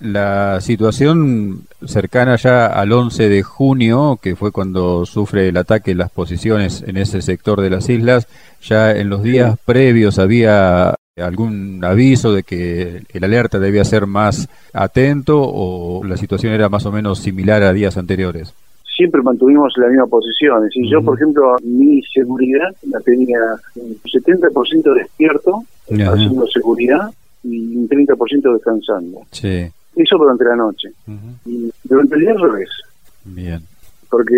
La situación cercana ya al 11 de junio, que fue cuando sufre el ataque las posiciones en ese sector de las islas, ya en los días previos había algún aviso de que el alerta debía ser más atento o la situación era más o menos similar a días anteriores? Siempre mantuvimos la misma posición. Si yo, por ejemplo, mi seguridad la tenía un 70% despierto, haciendo seguridad, y un 30% descansando. Sí. Eso durante la noche. Y durante el día al revés. Bien. Porque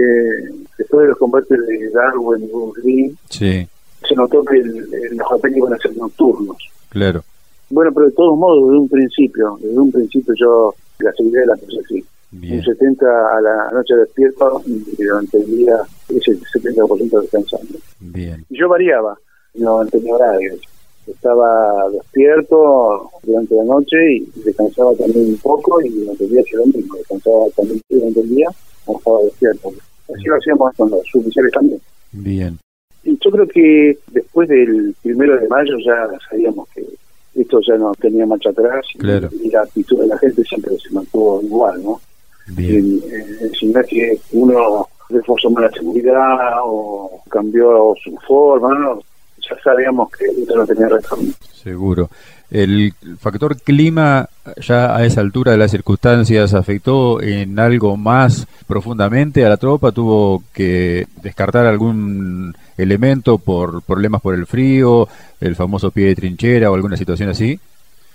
después de los combates de Darwin y Bruce sí. se notó que los ataques iban a ser nocturnos. Claro. Bueno, pero de todos modos, desde un principio, desde un principio yo la seguridad de la puse así. Un 70 a la noche despierto y durante el día ese 70% descansando. Bien. Y yo variaba, no tenía horarios estaba despierto durante la noche y descansaba también un poco y durante el día lo mismo, descansaba también durante el día o estaba despierto. Así lo hacíamos con los oficiales también. Bien. Y yo creo que después del primero de mayo ya sabíamos que esto ya no tenía marcha atrás y, la actitud de la gente siempre se mantuvo igual, ¿no? Bien. sin que uno reforzó más la seguridad o cambió su forma, ¿no? Ya sabíamos que esto no tenía retorno. Seguro. ¿El factor clima ya a esa altura de las circunstancias afectó en algo más profundamente a la tropa? ¿Tuvo que descartar algún elemento por problemas por el frío, el famoso pie de trinchera o alguna situación así?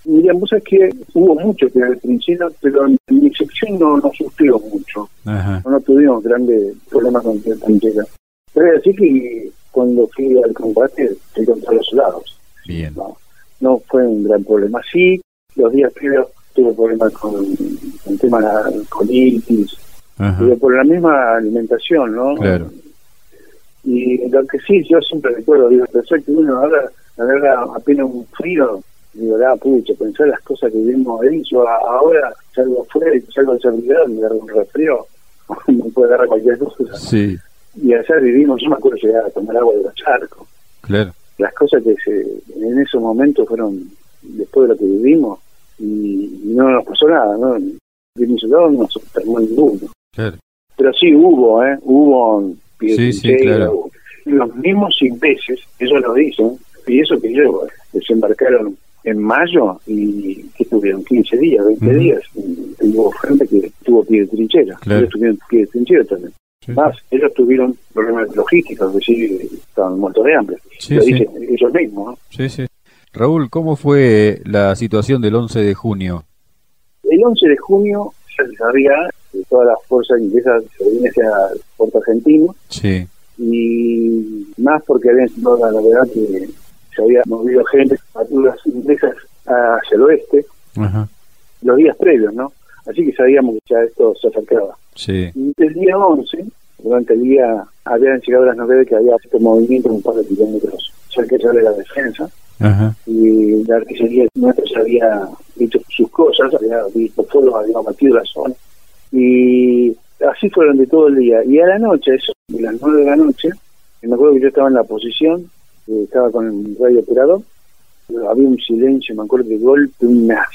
Mira, vos sabés que hubo mucho pie de trinchera, pero en mi sección no, no sufrió mucho. No, tuvimos grandes problemas con pie de trinchera. Pero así que cuando fui al combate fui contra los soldados. Bien. No, fue un gran problema. Sí, los días previos tuve problemas con el tema de la colitis, pero por la misma alimentación, ¿no? Claro. Y lo que sí, yo siempre recuerdo, digo, pensar que uno ahora, verdad, apenas un frío, digo, la pucha, pensar las cosas que vimos ahí, yo ahora salgo afuera y salgo de seguridad, me agarro un resfrío, me puede agarrar cualquier cosa. Sí y allá vivimos, yo me acuerdo llegar a tomar agua de los charcos. Claro. Las cosas que se, en esos momentos fueron después de lo que vivimos y, no nos pasó nada, ¿no? De mi no nos enfermó ninguno. Claro. Pero sí hubo, ¿eh? Hubo sí, sí, claro. los mismos ingleses, ellos lo dicen, y eso que yo, desembarcaron en mayo y que tuvieron 15 días, 20 días. Y hubo gente que tuvo pie de trinchera, claro. ellos tuvieron pie de trinchera también. Más, ellos tuvieron problemas logísticos, es decir, estaban muertos de hambre. lo dicen ellos mismos. ¿no? Sí, sí. Raúl, ¿cómo fue la situación del 11 de junio? El 11 de junio ya se sabía que todas las fuerzas inglesas se venían hacia Puerto Argentino. Sí. Y más porque había sido la novedad que se había movido gente, patrullas inglesas hacia el oeste, Ajá. los días previos, ¿no? Así que sabíamos que ya esto se acercaba. Sí. El día 11, durante el día, habían llegado las novedades que había este movimiento un par de kilómetros cerca de la defensa. Ajá. Y la artillería nuestra ya había hecho sus cosas, había visto fuego, había batido la zona. Y así fueron de todo el día. Y a la noche, eso, a las nueve de la noche, me acuerdo que yo estaba en la posición, estaba con el radio operador, había un silencio, me acuerdo de golpe, unas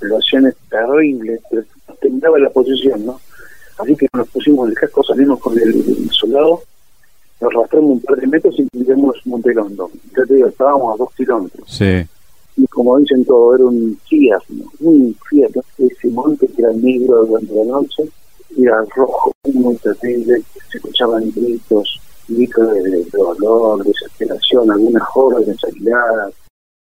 explosiones terribles, pero temblaba la posición, ¿no? Así que nos pusimos el casco, salimos con el soldado, nos arrastramos un par de metros y llegamos Montelondo. Ya te digo, estábamos a dos kilómetros. Sí. y como dicen todo, era un Fiat, un Fiat, ese monte que era negro durante la noche, era rojo, muy terrible, se escuchaban gritos, gritos de, dolor, desesperación, algunas órdenes aisladas,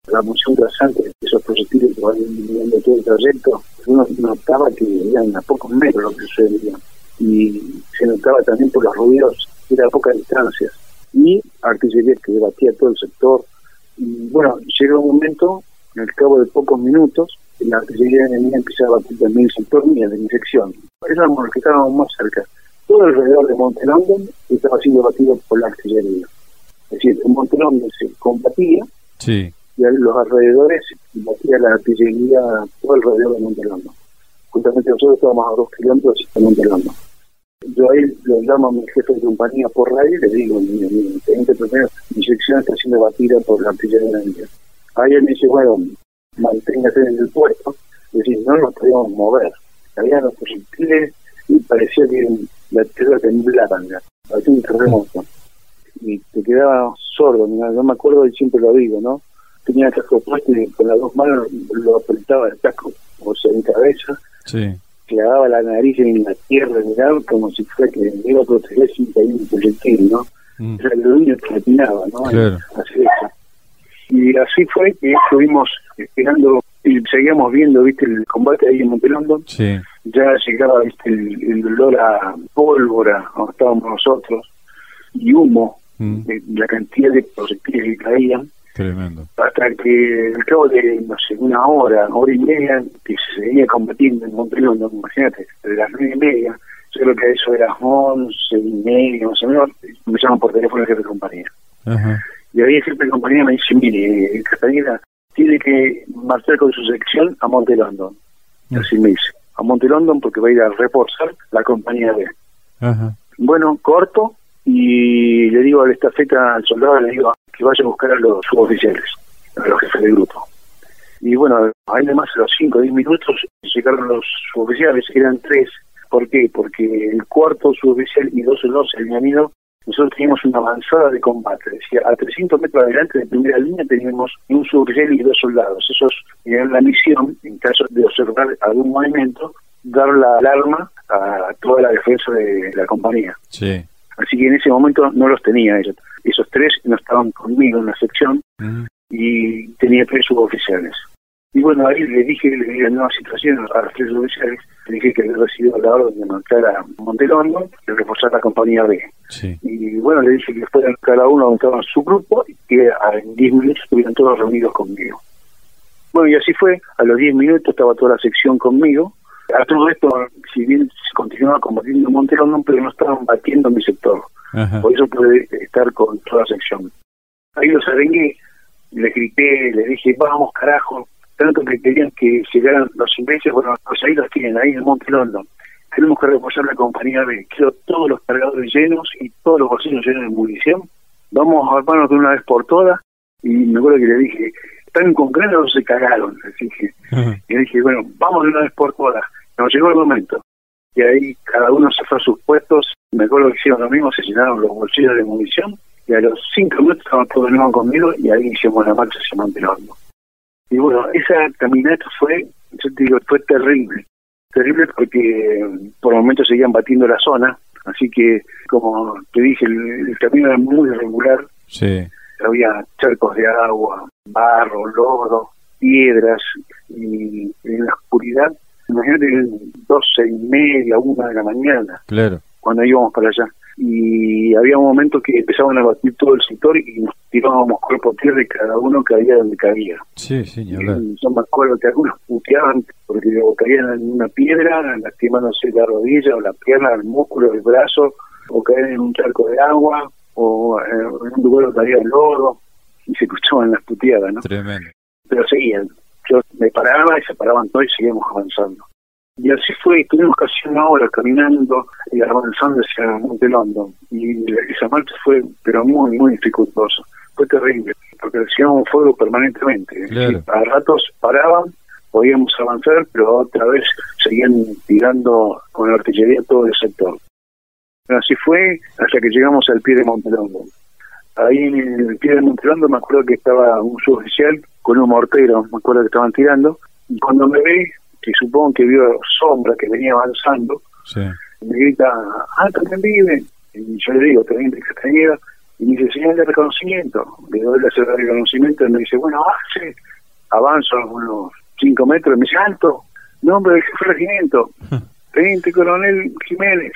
la moción rasante esos proyectiles que van viendo todo el trayecto, uno notaba que eran a pocos metros lo que sucedía, y se notaba también por los ruidos, era a pocas distancias, y artillería que debatía todo el sector, y bueno, llega un momento, al cabo de pocos minutos, la artillería enemiga empieza a batir también el sector mía, de mi sección. Éramos los que estábamos más cerca. Todo alrededor de Monte estaba siendo batido por la artillería. Es decir, en Monte se combatía sí. Y a los alrededores batía la artillería todo alrededor de Monte London. Justamente nosotros estábamos a dos kilómetros de Monte London. Yo ahí lo llamo a mi jefe de compañía por radio y le digo, mi, mi teniente primero, mi sección está siendo batida por la artillería enemiga. Ahí él me dice, bueno, manténgase en el puesto, es decir, no nos podíamos mover. Había los proyectiles y parecía que la tierra temblaba, parecía un terremoto. Y te quedaba sordo, no me acuerdo y siempre lo digo, ¿no? Tenía el casco puesto y con las dos manos lo apretaba el casco, o sea, en cabeza. Sí. Clavaba la nariz en la tierra, miraba como si fuera que iba a proteger sin caer un proyectil, ¿no? Mm. Era lo único que atinaba, ¿no? Claro. Y así fue que estuvimos esperando y seguíamos viendo, viste, el combate ahí en Montelondo. Sí. Ya llegaba, viste, el, el olor a pólvora, donde estábamos nosotros, y humo, Mm. de la cantidad de proyectiles que caían, Tremendo. hasta que al cabo de, no sé, una hora, hora y media, que se seguía combatiendo en Montelondo, imagínate, de las nueve y media, yo creo que eso era once y media, más o menos, me llaman por teléfono el jefe de compañía. Ajá. Y ahí el jefe de compañía me dice, mire, Catalina, tiene que marchar con su sección a Monte London. Mm. Así me dice, a Monte London porque va a ir a reforzar la compañía B. Ajá. Bueno, corto y le digo a la estafeta, al soldado, le digo que vaya a buscar a los suboficiales, a los jefes de grupo. Y bueno, ahí además a los 5 o 10 minutos llegaron los suboficiales, eran tres. ¿Por qué? Porque el cuarto suboficial y dos soldados habían ido nosotros teníamos una avanzada de combate, decir, a 300 metros adelante de primera línea teníamos un suboficial y dos soldados. Esos tenían la misión, en caso de observar algún movimiento, dar la alarma a toda la defensa de la compañía. Sí. Así que en ese momento no los tenía ellos. Esos tres no estaban conmigo en la sección Mm. y tenía tres suboficiales. Y bueno, ahí le dije, le di la nueva situación a los tres suboficiales, le dije que había recibido la orden de marcar a Montelondo y reforzar la compañía B. Sí. Y bueno, le dije que fueran cada uno donde estaba su grupo y que a- en 10 minutos estuvieran todos reunidos conmigo. Bueno, y así fue. A los 10 minutos estaba toda la sección conmigo. A todo esto, si bien se continuaba combatiendo en Monte London, pero no estaban batiendo mi sector. Ajá. Por eso pude estar con toda la sección. Ahí los arengué, les grité, les dije, vamos carajo, tanto que querían que llegaran los ingleses, bueno, pues ahí los tienen, ahí en Monte London. Tenemos que reforzar la compañía B. Quiero todos los cargadores llenos y todos los bolsillos llenos de munición. Vamos a armarnos de una vez por todas. Y me acuerdo que le dije, ¿están con ganas o se cagaron? Les dije. Ajá. Y dije, bueno, vamos de una vez por todas. Nos llegó el momento. Y ahí cada uno se fue a sus puestos. Me acuerdo que hicieron lo mismo, se llenaron los bolsillos de munición. Y a los cinco minutos estaban todos de nuevo conmigo y ahí hicimos la marcha hacia Montelondo. Y bueno, esa caminata fue, yo te digo, fue terrible. Terrible porque eh, por momentos seguían batiendo la zona. Así que, como te dije, el, el camino era muy irregular Sí. Había charcos de agua, barro, lodo, piedras, y en la oscuridad, imagínate, doce y media, una de la mañana, Claro. cuando íbamos para allá. Y había un momento que empezaban a batir todo el sector y nos tirábamos cuerpo a tierra y cada uno caía donde caía. Sí, sí. Y yo me acuerdo que algunos puteaban porque o caían en una piedra, lastimándose la rodilla o la pierna, el músculo, el brazo, o caían en un charco de agua, o eh, en un lugar donde había lodo, y se escuchaban las puteadas, ¿no? Tremendo. Pero seguían. Yo me paraba y se paraban todos y seguíamos avanzando. Y así fue, estuvimos casi una hora caminando y avanzando hacia Monte London. Y esa marcha fue, pero muy, muy dificultosa. Fue terrible, porque hacíamos fuego permanentemente. Claro. a ratos paraban, podíamos avanzar, pero otra vez seguían tirando con la artillería todo el sector. Así fue hasta que llegamos al pie de Monte London. Ahí en el pie de Monte London me acuerdo que estaba un suboficial con un mortero, me acuerdo que estaban tirando, y cuando me ve, que supongo que vio sombra que venía avanzando, me grita, ah, también vive. Y yo le digo, teniente Castañeda, y me dice, señal de reconocimiento. Le doy la señal de reconocimiento y me dice, bueno, avance. Avanzo unos cinco metros y me dice, alto, nombre del jefe de regimiento, teniente coronel Jiménez,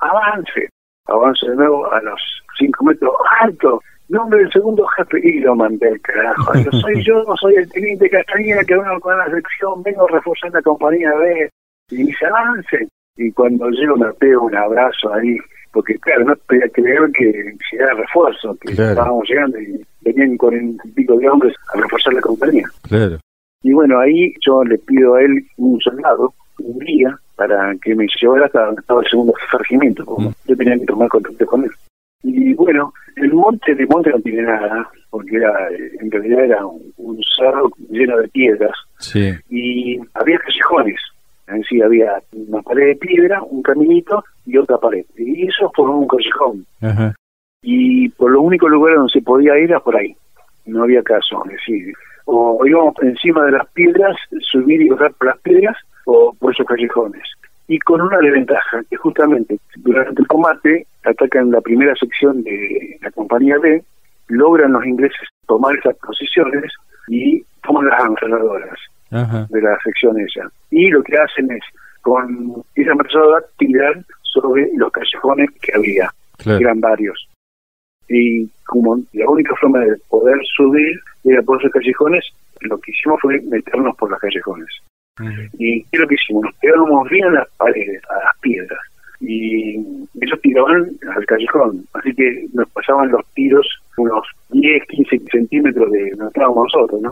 avance. Avanzo de nuevo a los cinco metros, alto, nombre del segundo jefe, y lo mandé el carajo. Yo soy yo, soy el teniente Castañeda que vengo con la sección, vengo a reforzar la compañía B. Y dice, avance. Y cuando llego me pego un abrazo ahí porque claro, no podía creer que llegara refuerzo, que estábamos llegando y venían cuarenta y pico de hombres a reforzar la compañía. Claro. Y bueno, ahí yo le pido a él un soldado, un guía, para que me llevara hasta donde estaba el segundo regimiento, como mm. yo tenía que tomar contacto con él. Y bueno, el monte de monte no tiene nada, porque era en realidad era un, cerro lleno de piedras. Sí. Y había callejones en sí había una pared de piedra, un caminito y otra pared. Y eso formó un callejón. Y por los únicos lugares donde se podía ir era por ahí. No había caso, es decir, o íbamos encima de las piedras, subir y bajar por las piedras, o por esos callejones. Y con una desventaja, que justamente durante el combate atacan la primera sección de la compañía B, logran los ingleses tomar esas posiciones y toman las ametralladoras de la sección esa. Y lo que hacen es, con esa persona tirar sobre los callejones que había, que eran varios. Y como la única forma de poder subir era por esos callejones, lo que hicimos fue meternos por los callejones. ¿Y qué es lo que hicimos? Nos pegábamos bien a las paredes, a las piedras. Y ellos tiraban al callejón. Así que nos pasaban los tiros unos 10, 15 centímetros de donde estábamos nosotros, ¿no?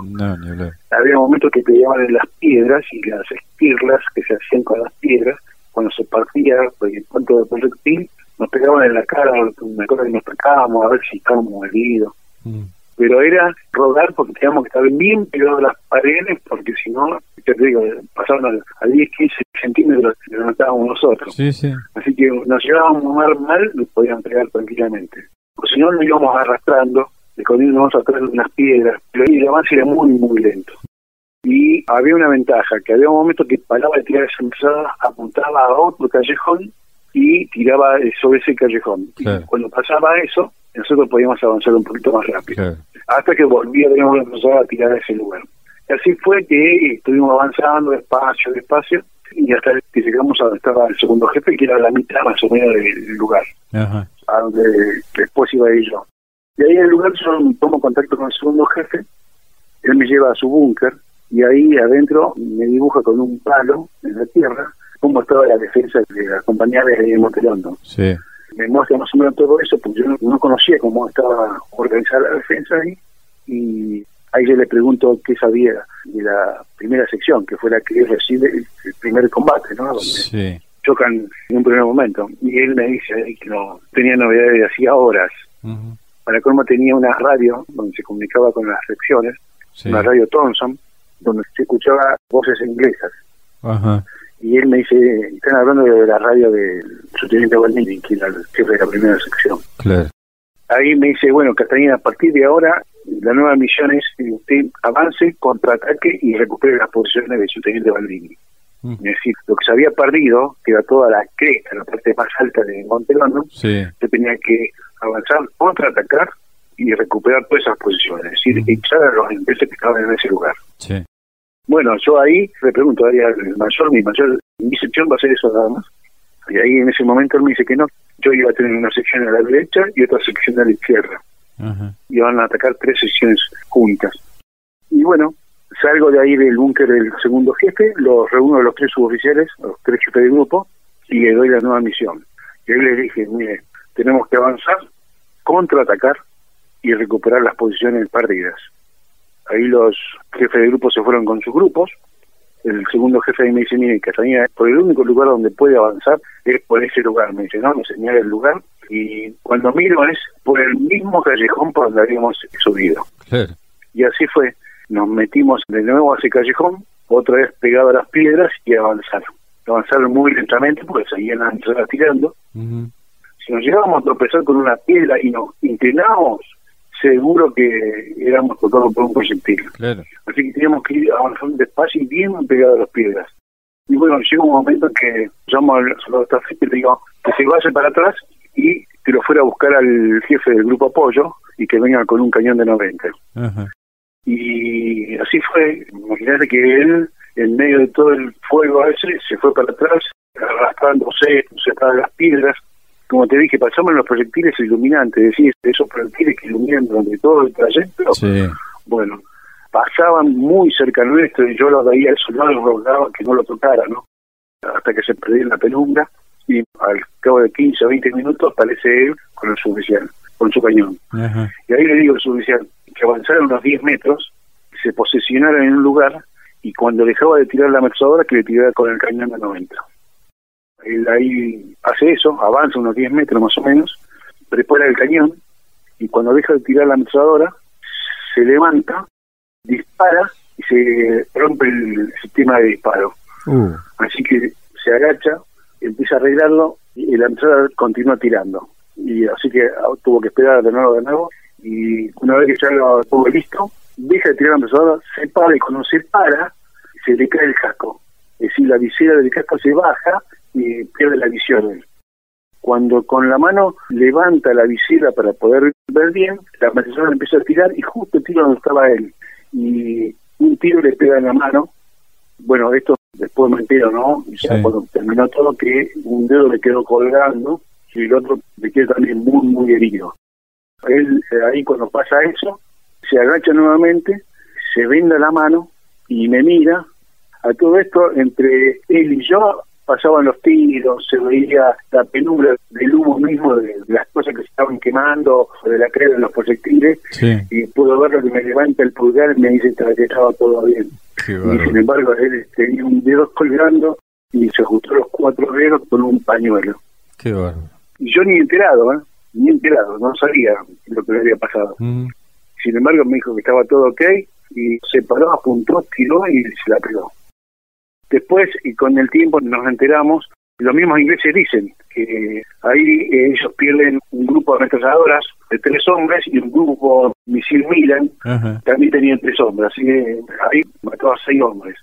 Había momentos que pegaban en las piedras y las esquirlas que se hacían con las piedras, cuando se partía, en cuanto de proyectil, nos pegaban en la cara, me acuerdo que nos tocábamos a ver si estábamos heridos. Mm. Pero era rodar porque teníamos que estar bien pegados a las paredes, porque si no, te digo, pasaban a, 10, 15 centímetros donde estábamos nosotros. Así que nos llevábamos mal, mal, nos podían pegar tranquilamente porque si no nos íbamos arrastrando, escondiéndonos atrás de unas piedras, pero ahí el avance era muy, muy lento. Y había una ventaja, que había un momento que paraba de tirar esa empezada, apuntaba a otro callejón y tiraba sobre ese callejón. Y cuando pasaba eso, nosotros podíamos avanzar un poquito más rápido. Hasta que volvíamos a empezar a tirar a ese lugar. Y así fue que estuvimos avanzando despacio, despacio, y hasta que llegamos a donde estaba el segundo jefe, que era la mitad más o menos del lugar. Ajá a donde después iba a ir yo. Y ahí en el lugar yo tomo contacto con el segundo jefe, él me lleva a su búnker y ahí adentro me dibuja con un palo en la tierra cómo estaba la defensa de la compañía de Montelondo. Sí. Me muestra más o menos todo eso, porque yo no, conocía cómo estaba organizada la defensa ahí, y ahí yo le pregunto qué sabía de la primera sección, que fue la que recibe el, primer combate, ¿no? sí chocan en un primer momento. Y él me dice que no tenía novedades de hacía horas. Para colmo tenía una radio donde se comunicaba con las secciones, una radio Thomson, donde se escuchaba voces inglesas. Y él me dice, están hablando de la radio del subteniente Valmini, que era el jefe de la primera sección. Ahí me dice, bueno, Catalina, a partir de ahora la nueva misión es que usted avance, contraataque y recupere las posiciones del subteniente Baldini. Mm. Es decir, lo que se había perdido, que era toda la cresta, la parte más alta de Montelón, sí. se tenía que avanzar, contraatacar y recuperar todas esas posiciones, es decir, mm. echar a los ingleses que estaban en ese lugar. Sí. Bueno, yo ahí le pregunto al mayor, mi mayor, mi sección va a ser eso nada más. Y ahí en ese momento él me dice que no, yo iba a tener una sección a la derecha y otra sección a la izquierda. Y van a atacar tres secciones juntas. Y bueno, Salgo de ahí del búnker del segundo jefe, los reúno a los tres suboficiales, a los tres jefes de grupo, y le doy la nueva misión. Y ahí les dije, mire, tenemos que avanzar, contraatacar y recuperar las posiciones perdidas. Ahí los jefes de grupo se fueron con sus grupos. El segundo jefe ahí me dice, mire, Catalina, por el único lugar donde puede avanzar es por ese lugar. Me dice, no, me señala el lugar. Y cuando miro es por el mismo callejón por donde habíamos subido. Y así fue nos metimos de nuevo a ese callejón, otra vez pegado a las piedras y avanzaron. Avanzaron muy lentamente porque seguían tirando. Si nos llegábamos a tropezar con una piedra y nos inclinábamos, seguro que éramos tocados por un proyectil. Así que teníamos que ir avanzando despacio y bien pegados a las piedras. Y bueno, llega un momento que llamo al soldado y le digo que se vaya para atrás y que lo fuera a buscar al jefe del grupo apoyo y que venga con un cañón de 90. Y así fue. Imagínate que él, en medio de todo el fuego ese, se fue para atrás, arrastrándose, se de las piedras. Como te dije, pasamos en los proyectiles iluminantes, decís, esos proyectiles que iluminan durante todo el trayecto. Bueno, pasaban muy cerca nuestro y yo lo veía, eso no lo rogaba que no lo tocara, ¿no? Hasta que se perdió en la penumbra y al cabo de 15 o 20 minutos aparece él con el suboficial, con su cañón. Y ahí le digo al suboficial que avanzara unos 10 metros, se posesionara en un lugar y cuando dejaba de tirar la ametralladora que le tirara con el cañón de 90. Él ahí hace eso, avanza unos 10 metros más o menos, prepara el cañón y cuando deja de tirar la ametralladora se levanta dispara y se rompe el sistema de disparo. Uh. Así que se agacha, empieza a arreglarlo y la entrada continúa tirando. Y así que tuvo que esperar de nuevo, de nuevo. Y una vez que ya lo tuvo listo, deja de tirar la ametralladora, se para y cuando se para, se le cae el casco. Es decir, la visera del casco se baja y pierde la visión. Cuando con la mano levanta la visera para poder ver bien, la ametralladora empieza a tirar y justo tira donde estaba él y un tiro le pega en la mano. Bueno, esto después me entero, ¿no? Ya cuando terminó todo, que un dedo le quedó colgando y el otro le quedó también muy, muy herido. Él, eh, ahí cuando pasa eso, se agacha nuevamente, se venda la mano y me mira. A todo esto, entre él y yo, pasaban los tiros, se veía la penumbra del humo mismo de, las cosas que se estaban quemando, de la crema de los proyectiles, y pudo ver lo que me levanta el pulgar y me dice que estaba todo bien. y sin embargo, él tenía un dedo colgando y se ajustó los cuatro dedos con un pañuelo. Qué Y yo ni enterado, ¿eh? ni enterado, no sabía lo que le había pasado. Mm. Sin embargo, me dijo que estaba todo ok y se paró, apuntó, tiró y se la pegó. Después, y con el tiempo nos enteramos, los mismos ingleses dicen que ahí ellos pierden un grupo de ametralladoras de tres hombres y un grupo misil Milan también tenían tres hombres, así que ahí mató a seis hombres.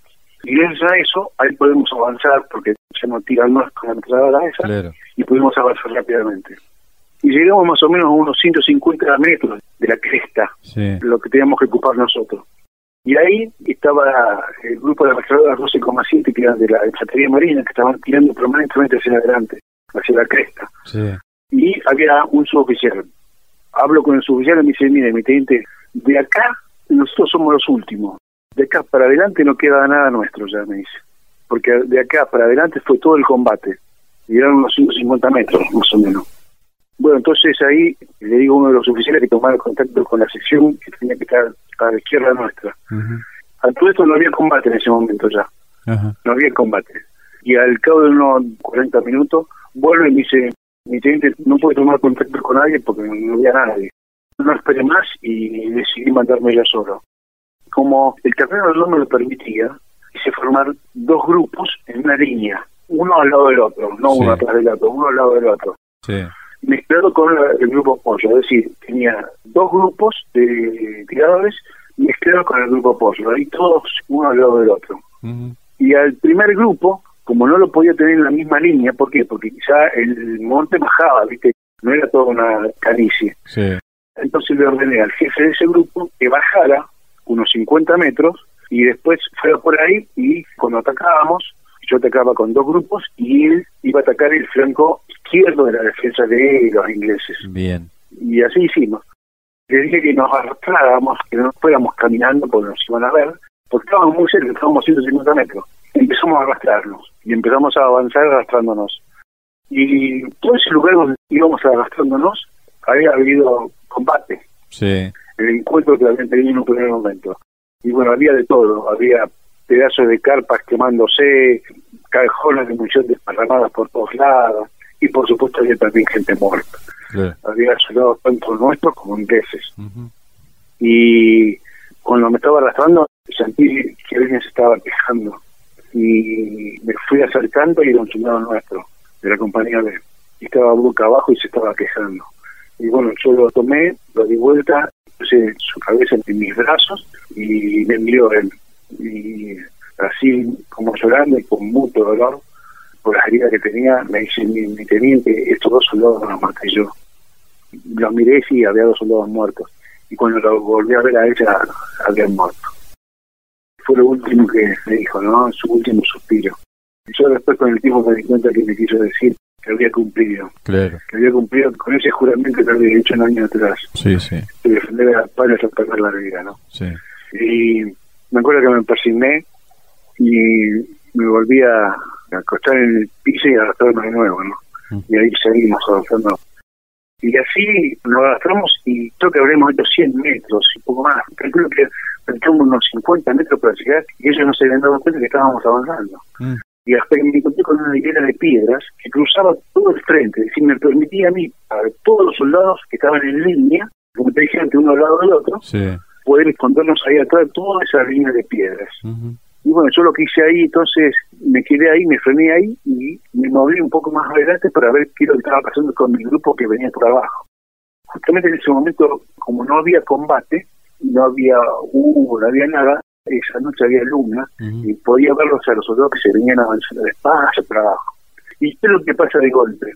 Y gracias a eso, ahí podemos avanzar, porque ya no tiran más con la ametralladora esa, y pudimos avanzar rápidamente. Y llegamos más o menos a unos 150 metros de la cresta, lo que teníamos que ocupar nosotros. Y ahí estaba el grupo de la ametralladoras 12,7 que eran de la infantería marina, que estaban tirando permanentemente hacia adelante, hacia la cresta. Y había un suboficial. Hablo con el suboficial y me dice, mire, mi teniente, de acá nosotros somos los últimos. De acá para adelante no queda nada nuestro, ya me dice. Porque de acá para adelante fue todo el combate. Y eran unos 150 metros, más o menos. Bueno, entonces ahí le digo a uno de los oficiales que tomara contacto con la sección que tenía que estar a la izquierda nuestra. A todo esto no había combate en ese momento ya. No había combate. Y al cabo de unos 40 minutos vuelve y me dice, mi teniente no puede tomar contacto con nadie porque no había nadie. No esperé más y decidí mandarme ya solo. Como el terreno no me lo permitía, hice formar dos grupos en una línea, uno al lado del otro, no uno atrás del otro, uno al lado del otro. Sí mezclado con el grupo Pollo, es decir, tenía dos grupos de tiradores mezclados con el grupo Pollo, ahí todos uno al lado del otro. Y al primer grupo, como no lo podía tener en la misma línea, ¿por qué? Porque quizá el monte bajaba, ¿viste? No era toda una canicie. Entonces le ordené al jefe de ese grupo que bajara unos 50 metros y después fuera por ahí y cuando atacábamos, yo atacaba con dos grupos y él iba a atacar el flanco izquierdo de la defensa de los ingleses. Bien. Y así hicimos. Le dije que nos arrastráramos, que no fuéramos caminando porque nos iban a ver, porque estábamos muy cerca, estábamos a 150 metros. Empezamos a arrastrarnos y empezamos a avanzar arrastrándonos. Y todo ese lugar donde íbamos arrastrándonos había habido combate. Sí. El encuentro que habían tenido en un primer momento. Y bueno, había de todo. Había pedazos de carpas quemándose, cajones de munición desparramadas por todos lados, y por supuesto había también gente muerta. Había soldados tanto nuestros como ingleses. Y cuando me estaba arrastrando, sentí que alguien se estaba quejando. Y me fui acercando y era un soldado nuestro, de la compañía de y estaba boca abajo y se estaba quejando. Y bueno, yo lo tomé, lo di vuelta puse su cabeza en mis brazos y me envió él. Y así como llorando y con mucho dolor por las heridas que tenía, me dice mi, mi teniente, estos dos soldados los maté yo. Los miré y sí, había dos soldados muertos. Y cuando lo volví a ver a ella, habían muerto. Fue lo último que me dijo, ¿no? Su último suspiro. Y yo después con el tiempo me di cuenta que me quiso decir que había cumplido. Claro. Que había cumplido con ese juramento que había hecho un año atrás. Sí, sí. De defender a padres a perder la vida, ¿no? Sí. Y me acuerdo que me persigné y me volví a acostar en el piso y a arrastrarme de nuevo, ¿no? Mm. Y ahí seguimos avanzando. Y así nos arrastramos y creo que habremos hecho 100 metros, un poco más. Calculo que faltamos unos 50 metros para llegar y ellos no se habían dado cuenta que estábamos avanzando. Mm. Y hasta que me encontré con una hilera de piedras que cruzaba todo el frente, es decir, me permitía a mí, a todos los soldados que estaban en línea, como te dije uno al lado del otro, Sí. Poder escondernos ahí atrás de toda esa línea de piedras. Y bueno, yo lo que hice ahí, entonces me quedé ahí, me frené ahí y me moví un poco más adelante para ver qué es lo que estaba pasando con mi grupo que venía por abajo. Justamente en ese momento, como no había combate, no había humo, no había nada, esa noche había luna y podía verlos a los soldados que se venían avanzando despacio para abajo. Y esto es lo que pasa de golpe.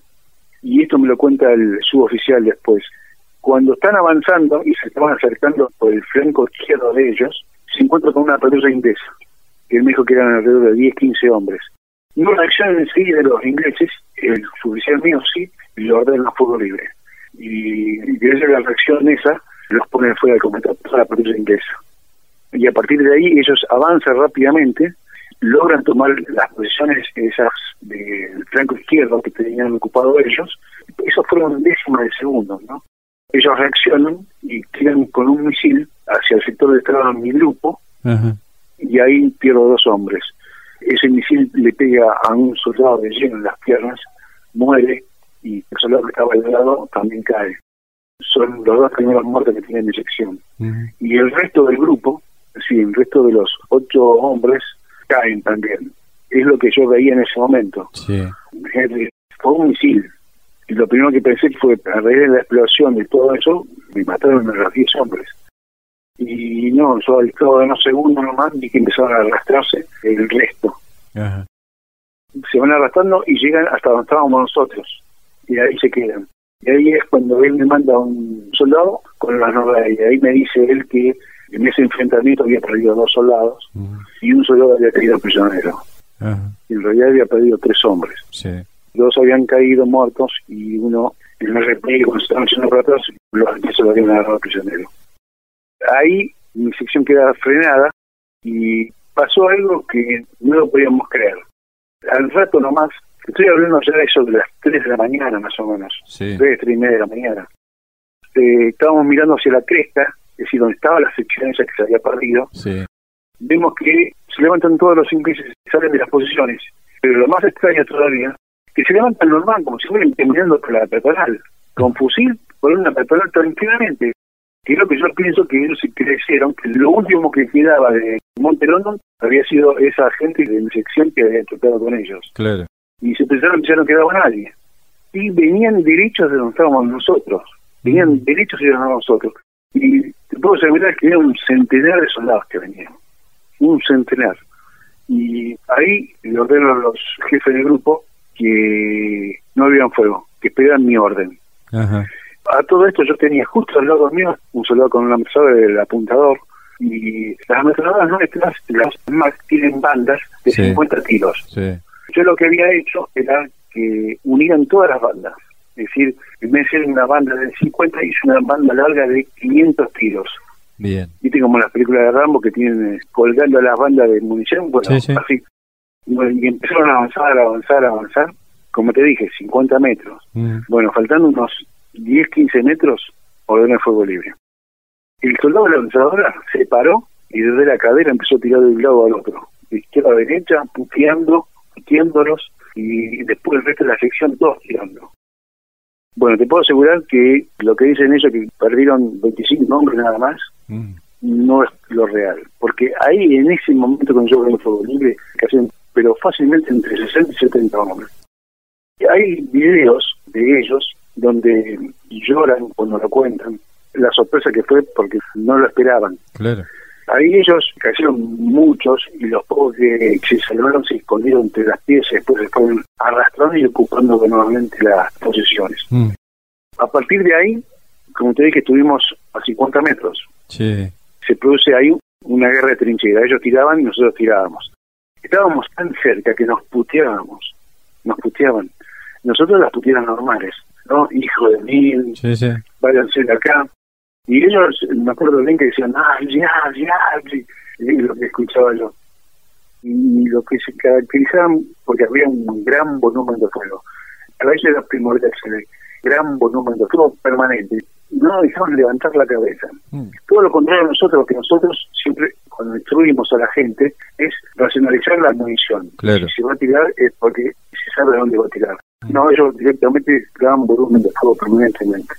Y esto me lo cuenta el suboficial después. Cuando están avanzando y se estaban acercando por el flanco izquierdo de ellos, se encuentran con una patrulla inglesa que él me dijo que eran alrededor de 10, 15 hombres. No reaccionan enseguida de los ingleses, el oficial mío sí, y le ordenan a fuego libre. Y, gracias a la reacción esa, los ponen fuera de combate a toda la patrulla inglesa. Y a partir de ahí ellos avanzan rápidamente, logran tomar las posiciones esas del flanco izquierdo que tenían ocupado ellos. Esos fueron décimas de segundos, ¿no? Ellos reaccionan y tiran con un misil hacia el sector de estaba mi grupo, Ajá. y ahí pierdo dos hombres. Ese misil le pega a un soldado de lleno en las piernas, muere y el soldado que estaba al lado también cae. Son los dos primeros muertos que tienen mi sección. Y el resto del grupo, sí, el resto de los ocho hombres caen también. Es lo que yo veía en ese momento. Sí. Fue un misil. Y lo primero que pensé fue, a raíz de la explosión y todo eso, me mataron a los 10 hombres. Y no, yo al cabo de unos segundos nomás vi que empezaron a arrastrarse el resto. Ajá. Se van arrastrando y llegan hasta donde estábamos nosotros. Y ahí se quedan. Y ahí es cuando él me manda a un soldado con las normas y ahí me dice él que en ese enfrentamiento había perdido dos soldados Ujú. y un soldado había caído prisionero. Y en realidad había perdido tres hombres. Sí. Dos habían caído muertos y uno en el repliegue cuando se estaban yendo para atrás, los antes lo habían agarrado prisionero. Ahí mi sección queda frenada y pasó algo que no lo podíamos creer. Al rato nomás, estoy hablando ya de eso de las 3 de la mañana más o menos, Sí. 3, 3 y media de la mañana. Eh, estábamos mirando hacia la cresta, es decir, donde estaba la sección esa que se había perdido, Sí. vemos que se levantan todos los ingleses y salen de las posiciones. Pero lo más extraño todavía, que se levantan normal, como si fueran terminando por la peatonal, con fusil por una peatonal tranquilamente. Que es lo que yo pienso que ellos se crecieron, que lo último que quedaba de Monte London había sido esa gente de mi sección que había tratado con ellos. Claro. Y se pensaron que ya no quedaba nadie. Y venían derechos de donde estábamos nosotros. Venían derechos de donde nosotros. Y te puedo asegurar que era un centenar de soldados que venían. Un centenar. Y ahí le ordeno a los jefes del grupo que no habían fuego, que esperaran mi orden. Ajá. A todo esto yo tenía justo al lado mío un soldado con una ametralladora del apuntador y las ametralladoras nuestras, las más tienen bandas de Sí. 50 tiros. Sí. Yo lo que había hecho era que unieran todas las bandas. Es decir, en vez de ser una banda de 50, hice una banda larga de 500 tiros. Bien. ¿Viste como las películas de Rambo que tienen eh, colgando las bandas de munición? Bueno, Sí, sí. así. Y bueno, y empezaron a avanzar, a avanzar, a avanzar. Como te dije, 50 metros. Ujú. Bueno, faltando unos 10, 15 metros, ordenó el fuego libre. El soldado de la lanzadora se paró y desde la cadera empezó a tirar de un lado al otro, de izquierda a derecha, puteando, puteándolos, y después el resto de la sección todos tirando. Bueno, te puedo asegurar que lo que dicen ellos, que perdieron 25 hombres nada más, Ujú. no es lo real. Porque ahí, en ese momento, cuando yo el fuego libre, que hacen, pero fácilmente entre 60 y 70 hombres. Hay videos de ellos donde lloran cuando lo cuentan. la sorpresa que fue porque no lo esperaban. Claro. Ahí ellos cayeron muchos y los pocos que se salvaron se escondieron entre las piezas y después se fueron arrastrando y ocupando nuevamente las posiciones. Mm. A partir de ahí, como te dije, estuvimos a 50 metros. Sí. Se produce ahí una guerra de trinchera. Ellos tiraban y nosotros tirábamos. Estábamos tan cerca que nos puteábamos. Nos puteaban. Nosotros las puteadas normales, ¿no? Hijo de mil, Sí, sí. váyanse de acá. Y ellos, me acuerdo bien que decían, ah, ya, ya, y lo que escuchaba yo. Y lo que se caracterizaban, porque había un gran volumen de fuego. Para ellos era primordial gran volumen de fuego permanente. No dejaban levantar la cabeza. Mm. Todo lo contrario a nosotros, que nosotros siempre, cuando instruimos a la gente, es racionalizar la munición. Claro. Si se va a tirar es porque se sabe a dónde va a tirar. No, ellos directamente daban volumen de fuego permanentemente.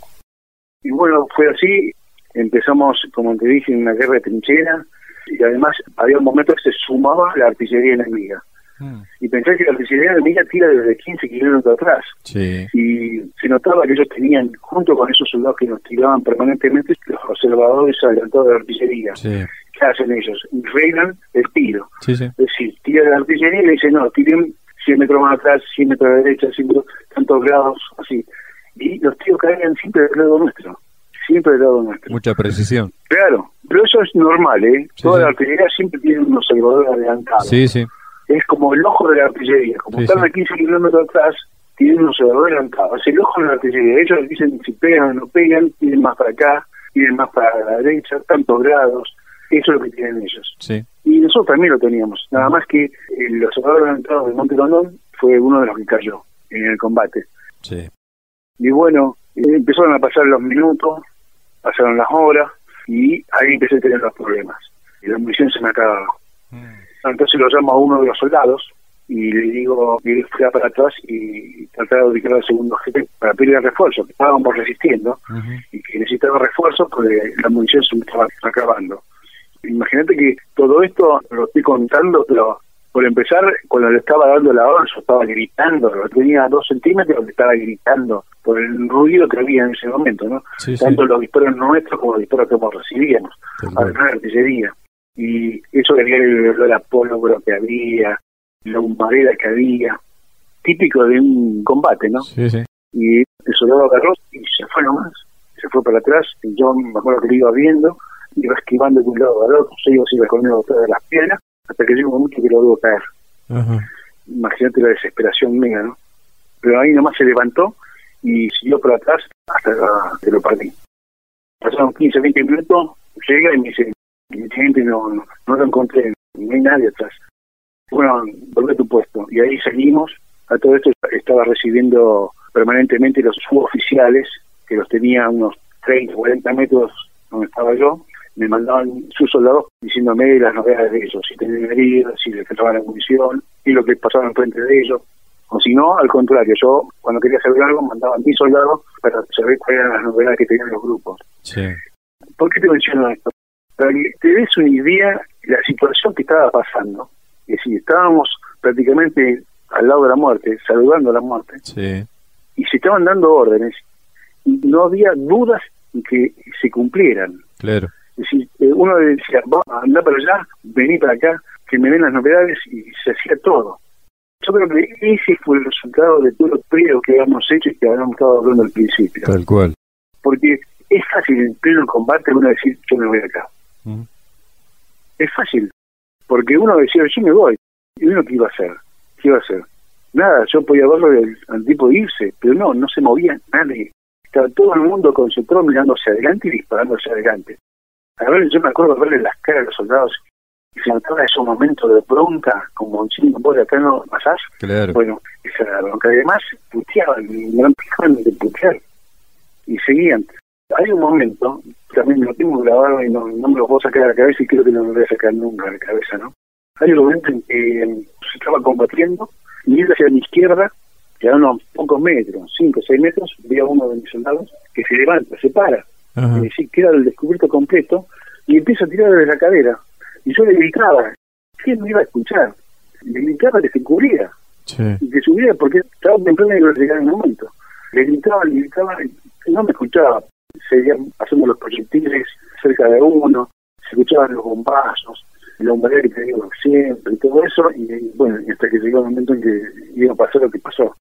Y bueno, fue así, empezamos, como te dije, en una guerra de trinchera, y además había un momento que se sumaba la artillería enemiga. Mm. Y pensé que la artillería enemiga tira desde 15 kilómetros atrás. Sí. Y se notaba que ellos tenían, junto con esos soldados que nos tiraban permanentemente, los observadores adelantados de la artillería. Sí. ¿Qué hacen ellos? Reinan el tiro. Sí, sí. Es decir, tira la artillería y le dicen, no, tiren 100 metros más atrás, 100 metros a la derecha, 100 metros, tantos grados, así. Y los tiros caían siempre del lado nuestro, siempre del lado nuestro. Mucha precisión. Claro, pero eso es normal, ¿eh? Sí, Toda la artillería siempre tiene un observador adelantado. Sí, sí. Es como el ojo de la artillería, como Sí, están a 15 kilómetros atrás, tienen un observador adelantado. Es el ojo de la artillería. Ellos dicen si pegan o no pegan, tienen más para acá, tienen más para la derecha, tantos grados. Eso es lo que tienen ellos. Sí. Y nosotros también lo teníamos. Nada más que el observador adelantado de Monte Rondón fue uno de los que cayó en el combate. Sí. Y bueno, eh, empezaron a pasar los minutos, pasaron las horas, y ahí empecé a tener los problemas. Y la munición se me acababa. Entonces lo llamo a uno de los soldados y le digo que fuera para atrás y tratar de ubicar al segundo jefe para pedirle refuerzo, que estábamos resistiendo y que necesitaba refuerzo porque la munición se me estaba acabando. Imagínate que todo esto lo estoy contando, pero por empezar, cuando le estaba dando la orden, yo estaba gritando, lo tenía a dos centímetros, le estaba gritando por el ruido que había en ese momento, ¿no? Sí, sí. Tanto los disparos nuestros como los disparos que hemos recibíamos, además de artillería. Y eso que había el olor a pólvora que había, la humareda que había, típico de un combate, ¿no? Sí, sí. y el soldado agarró y se fue nomás, se fue para atrás, y yo me acuerdo que lo iba viendo, iba esquivando de un lado al otro, se iba así escondiendo detrás de las piedras, hasta que llegó un momento que lo veo caer. Ajá. Imagínate la desesperación mía, ¿no? Pero ahí nomás se levantó y siguió para atrás hasta que lo partí. Pasaron 15, 20 minutos, llega y me dice, gente no, no, no lo encontré, no hay nadie atrás. Bueno, volvé a tu puesto. Y ahí seguimos. A todo esto estaba recibiendo permanentemente los suboficiales, que los tenía a unos 30, 40 metros donde estaba yo. Me mandaban sus soldados diciéndome las novedades de ellos, si tenían heridas, si les faltaba la munición, y lo que pasaba enfrente de ellos. O si no, al contrario, yo cuando quería saber algo mandaba a mis soldados para saber cuáles eran las novedades que tenían los grupos. Sí. ¿Por qué te menciono esto? Para que te des una idea de la situación que estaba pasando. Es decir, estábamos prácticamente al lado de la muerte, saludando a la muerte, Sí. y se estaban dando órdenes, y no había dudas en que se cumplieran. Claro. Es decir, eh, uno decía, va, anda para allá, vení para acá, que me den las novedades, y se hacía todo. Yo creo que ese fue el resultado de todo el periodo que habíamos hecho y que habíamos estado hablando al principio. Tal cual. Porque es fácil en pleno combate uno decir, yo me voy acá. Es fácil, porque uno decía, yo me voy. ¿Y uno qué iba a hacer? ¿Qué iba a hacer? Nada, yo podía verlo al, al tipo irse, pero no, no se movía nadie. Estaba todo el mundo concentrado mirando hacia adelante y disparando hacia adelante. A ver, yo me acuerdo de verle las caras a los soldados y se notaba esos momentos de bronca, como diciendo, vos de acá no pasás. Claro. Bueno, esa bronca. Además, puteaban, me eran pijaban de putear. Y seguían. Hay un momento, también lo tengo grabado y no, no me lo puedo sacar de la cabeza y creo que no me lo voy a sacar nunca de la cabeza, ¿no? Hay un momento en que em, se estaba combatiendo y él hacia mi izquierda, que a unos pocos metros, 5 o 6 metros, vi a uno de mis soldados que se levanta, se para, Ajá. es decir, queda el descubierto completo y empieza a tirar desde la cadera. Y yo le gritaba, ¿quién me iba a escuchar? Le gritaba que se cubriera Sí. y que subiera porque estaba temprano y iba a llegar el momento. Le gritaba, le gritaba, y no me escuchaba. Seguían pasando los proyectiles cerca de uno, se escuchaban los bombazos, la humareda que tenía siempre y todo eso, y bueno, hasta que llegó el momento en que iba a pasar lo que pasó.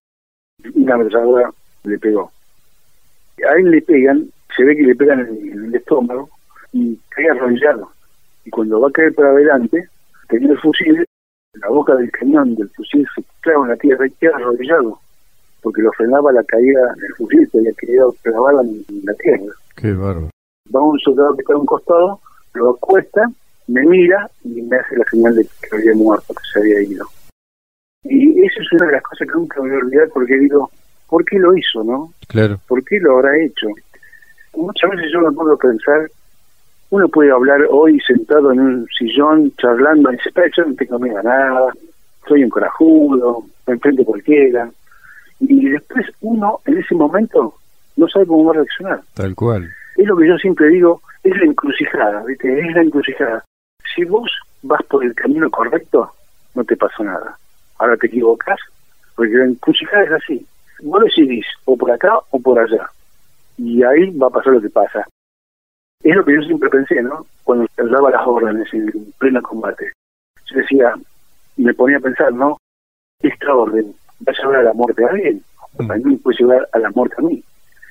Una ametralladora le pegó. A él le pegan, se ve que le pegan en el, estómago y cae arrollado. Y cuando va a caer para adelante, tenía el fusil, la boca del cañón del fusil se clava en la tierra y queda arrodillado, porque lo frenaba la caída del fusil, que había querido clavarla en la tierra. Qué bárbaro. Va un soldado que está a un costado, lo acuesta, me mira y me hace la señal de que había muerto, que se había ido. Y eso es una de las cosas que nunca me voy a olvidar porque digo, ¿por qué lo hizo, no? Claro. ¿Por qué lo habrá hecho? Muchas veces yo me puedo pensar, uno puede hablar hoy sentado en un sillón charlando y dice, yo no tengo miedo a nada, soy un corajudo, me enfrento cualquiera. Y después uno en ese momento no sabe cómo va a reaccionar. Tal cual. Es lo que yo siempre digo, es la encrucijada, ¿viste? Es la encrucijada. Si vos vas por el camino correcto, no te pasa nada. Ahora te equivocas, porque la encrucijada es así. Vos decidís o por acá o por allá. Y ahí va a pasar lo que pasa. Es lo que yo siempre pensé, ¿no? Cuando daba las órdenes en pleno combate. Yo decía, me ponía a pensar, ¿no? Esta orden va a llevar a la muerte a alguien, o también puede llevar a la muerte a mí.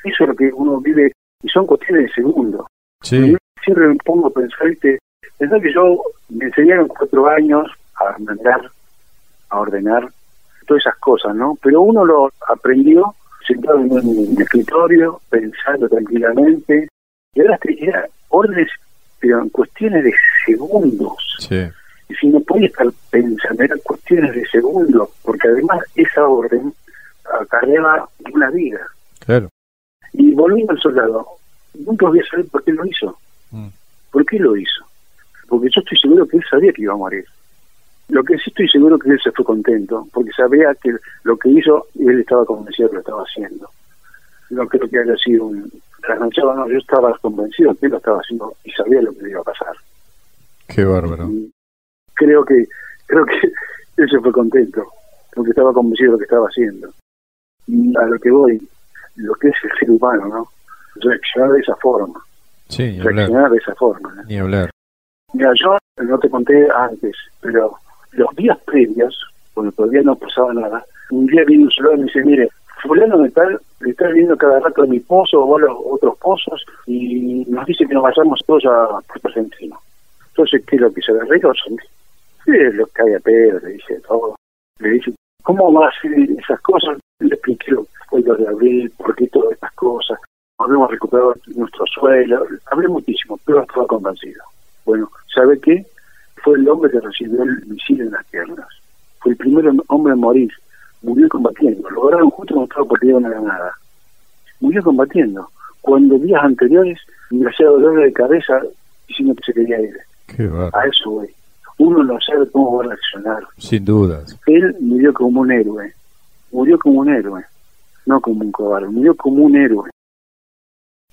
Eso es lo que uno vive, y son cuestiones de segundo. Sí. Siempre me pongo a pensar, ¿viste? Pensar que yo me enseñaron cuatro años a mandar, a ordenar, todas esas cosas, ¿no? Pero uno lo aprendió sentado en un escritorio, pensando tranquilamente, y ahora era órdenes, pero en cuestiones de segundos. Sí. Y si no podía estar pensando, eran cuestiones de segundos, porque además esa orden acarreaba una vida. Claro. Y volviendo al soldado, nunca voy a saber por qué lo hizo. Mm. ¿Por qué lo hizo? Porque yo estoy seguro que él sabía que iba a morir. Lo que sí estoy seguro que él se fue contento, porque sabía que lo que hizo, él estaba convencido que lo estaba haciendo. No creo que haya sido un trasnochado, no, yo estaba convencido que él lo estaba haciendo y sabía lo que le iba a pasar. Qué bárbaro. Y creo que creo que él se fue contento, porque estaba convencido de lo que estaba haciendo. Y a lo que voy, lo que es el ser humano, ¿no? Reaccionar de esa forma. Sí, ni hablar. Reaccionar de esa forma. ¿no? Ni hablar. Mira, yo no te conté antes, pero los días previos, cuando todavía no pasaba nada, un día vino un soldado y me dice, mire, fulano de tal, le está viendo cada rato de mi pozo o a los otros pozos y nos dice que nos vayamos todos a Puerto Argentino. Entonces, ¿qué es lo que se le arregló? Sí, es lo que hay a pedo, le dice todo. Le dice, ¿cómo va a hacer esas cosas? Le expliqué lo que fue lo de abril, por qué todas estas cosas. Habíamos recuperado nuestro suelo, hablé muchísimo, pero estaba convencido. Bueno, ¿sabe qué? Fue el hombre que recibió el misil en las piernas. Fue el primer hombre en morir. Murió combatiendo. Lo lograron justo cuando estaba por una granada. Murió combatiendo. Cuando días anteriores me hacía dolor de cabeza diciendo que se quería ir. Qué. A eso voy. Uno no sabe cómo va a reaccionar. Sin dudas. Él murió como un héroe. Murió como un héroe. No como un cobarde. Murió como un héroe.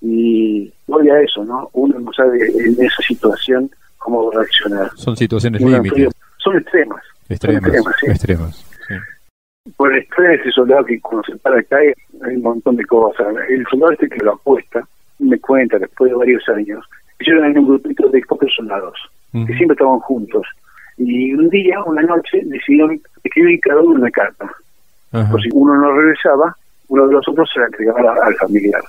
Y voy a eso, ¿no? Uno no sabe en esa situación cómo va a reaccionar. Son situaciones límites. Son extremas. Extremas. extremas, sí. Extremas. Sí. Por el estrés ese soldado que cuando se para acá hay un montón de cosas. El soldado este que lo apuesta, me cuenta después de varios años, ellos eran un grupito de pocos soldados, Ujú. que siempre estaban juntos. Y un día, una noche, decidieron escribir cada uno una carta. Por si uno no regresaba, uno de los otros se la entregaba al familiar.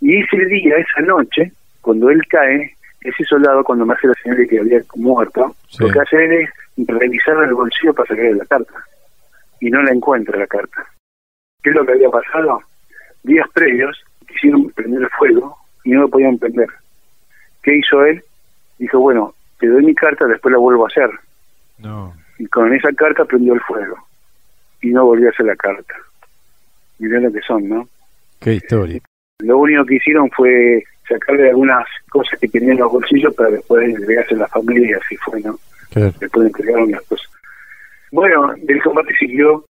Y ese día, esa noche, cuando él cae, ese soldado, cuando me hace la señal de que había muerto, Sí. lo que hace él es revisar el bolsillo para sacarle la carta. Y no la encuentra la carta. ¿Qué es lo que había pasado? Días previos quisieron prender el fuego y no lo podían prender. ¿Qué hizo él? Dijo, bueno, te doy mi carta, después la vuelvo a hacer. No. Y con esa carta prendió el fuego. Y no volvió a hacer la carta. Mirá lo que son, ¿no? Qué historia. Lo único que hicieron fue sacarle algunas cosas que tenían en los bolsillos para después entregarse a la familia y así fue, ¿no? Claro. Después entregaron las cosas. Bueno, del combate siguió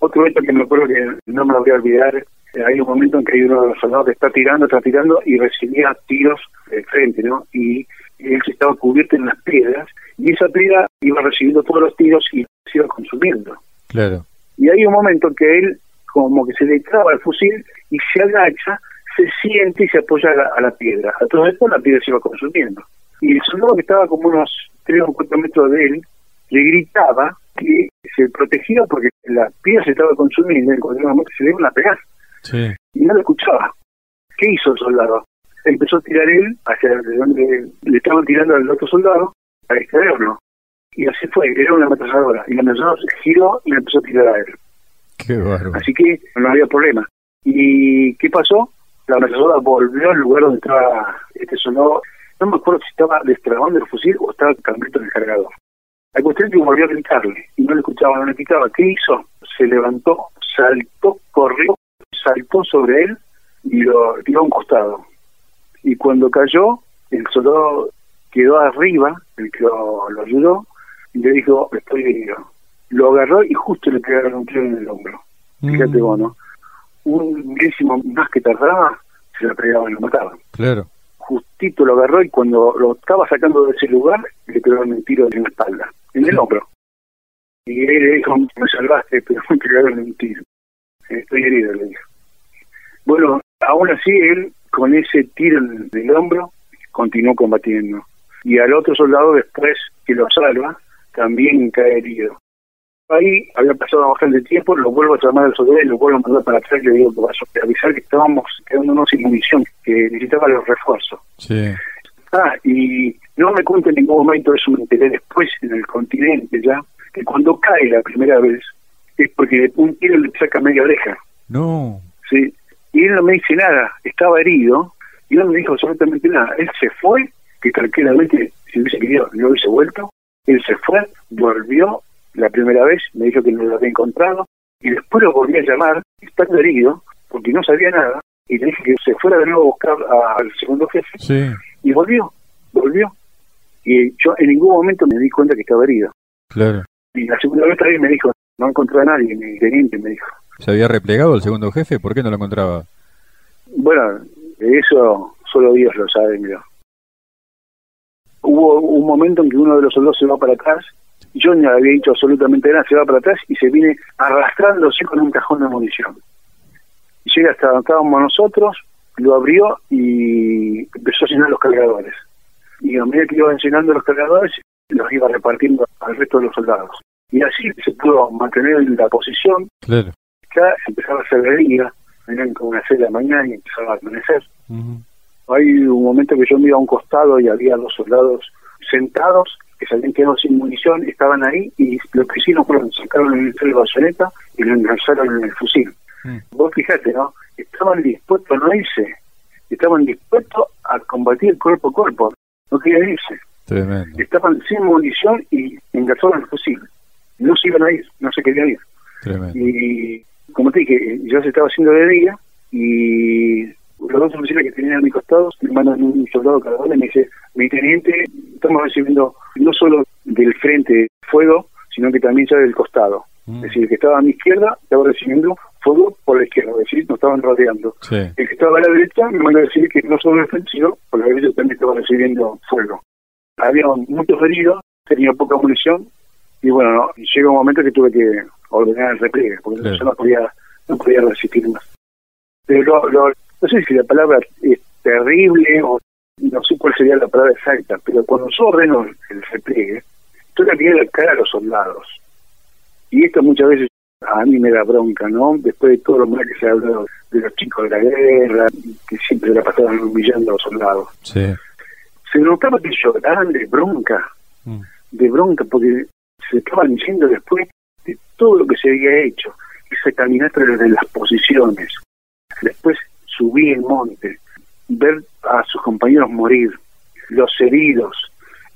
otro hecho que me acuerdo que no me lo voy a olvidar. Eh, Hay un momento en que hay uno de los soldados que está tirando, está tirando y recibía tiros de frente, ¿no? Y él se estaba cubierto en las piedras y esa piedra iba recibiendo todos los tiros y se iba consumiendo. Claro. Y hay un momento que él como que se le traba el fusil y se agacha, se siente y se apoya a la, piedra. A todo esto la piedra se iba consumiendo. Y el soldado que estaba como unos 3 o 4 metros de él, le gritaba que se protegía porque la piedra se estaba consumiendo y en cualquier momento se le iban a pegar. Y no lo escuchaba. ¿Qué hizo el soldado? Empezó a tirar él hacia donde le estaban tirando al otro soldado para extraerlo. Y así fue, era una ametralladora. Y la ametralladora se giró y le empezó a tirar a él. Qué bárbaro. Así que no había problema. ¿Y qué pasó? La ametralladora volvió al lugar donde estaba este soldado. No me acuerdo si estaba destrabando el fusil o estaba cambiando el cargador. La cuestión que volvió a gritarle y no le escuchaba, no le quitaba. ¿Qué hizo? Se levantó, saltó, corrió, saltó sobre él y lo tiró a un costado. Y cuando cayó, el soldado quedó arriba, el que lo, ayudó, y le dijo, estoy herido. Lo agarró y justo le pegaron un tiro en el hombro. Fíjate vos, ¿no? Un milésimo más que tardaba, se la pegaban y lo mataban. Claro. Justito lo agarró y cuando lo estaba sacando de ese lugar, le pegaron un tiro en la espalda, en el hombro. Y él le dijo, me salvaste, pero me pegaron un tiro. Estoy herido, le dijo. Bueno, aún así él, con ese tiro en el hombro, continuó combatiendo y al otro soldado después que lo salva también cae herido. Ahí había pasado bastante tiempo, lo vuelvo a llamar al soldado y lo vuelvo a mandar para atrás le digo que a avisar que estábamos quedándonos sin munición, que necesitaba los refuerzos. Sí. Ah, y no me cuente en ningún momento, eso me enteré después en el continente ya, que cuando cae la primera vez es porque un tiro le saca media oreja. No. Sí. Y él no me dice nada, estaba herido y no me dijo absolutamente nada. Él se fue que tranquilamente, si hubiese querido, no hubiese vuelto. Él se fue, volvió la primera vez, me dijo que no lo había encontrado, y después lo volví a llamar, estando herido, porque no sabía nada, y le dije que se fuera de nuevo a buscar al segundo jefe, y volvió, volvió. Y yo en ningún momento me di cuenta que estaba herido. Claro. Y la segunda vez también me dijo, no encontré a nadie, mi teniente me dijo. ¿Se había replegado el segundo jefe? ¿Por qué no lo encontraba? Bueno, eso solo Dios lo sabe, mira hubo un momento en que uno de los soldados se va para atrás, yo no había dicho absolutamente nada, se va para atrás y se viene arrastrándose con un cajón de munición. Y llega hasta donde estábamos nosotros, lo abrió y empezó a llenar los cargadores. Y a medida que iba llenando los cargadores, los iba repartiendo al resto de los soldados. Y así se pudo mantener en la posición. Claro. Ya empezaba a hacer de día, eran como una seis de la mañana y empezaba a amanecer. Hay un momento que yo me iba a un costado y había dos soldados sentados que se habían quedado sin munición, estaban ahí y lo que hicieron fue sacaron el de bayoneta y lo engancharon en el fusil. Mm. Vos fijate, ¿no? Estaban dispuestos a no irse, estaban dispuestos a combatir cuerpo a cuerpo, no querían irse. Tremendo. Estaban sin munición y engancharon el fusil. No se iban a ir, no se querían ir. Tremendo. Y como te dije, ya se estaba haciendo de día y los dos oficiales que tenían a mi costado me mandan un soldado cada uno y me dice, mi teniente, estamos recibiendo no solo del frente fuego, sino que también ya del costado. Mm. Es decir, el que estaba a mi izquierda estaba recibiendo fuego por la izquierda, es decir, nos estaban rodeando. El que estaba a la derecha me manda a decir que no solo el frente, sino por la derecha también estaba recibiendo fuego. Había muchos heridos, tenía poca munición, y bueno, no, llega un momento que tuve que ordenar el repliegue, porque yo no podía, no podía resistir más. Pero lo, no sé si la palabra es terrible o no sé cuál sería la palabra exacta, pero cuando yo ordeno el repliegue, estoy le la cara a los soldados. Y esto muchas veces a mí me da bronca, ¿no? Después de todo lo mal que se ha hablado de los chicos de la guerra, que siempre la pasaban humillando a los soldados. Sí. Se notaba que lloraban de bronca, mm. de bronca, porque se estaban diciendo después de todo lo que se había hecho, esa caminata desde las posiciones. Después subir el monte, ver a sus compañeros morir, los heridos,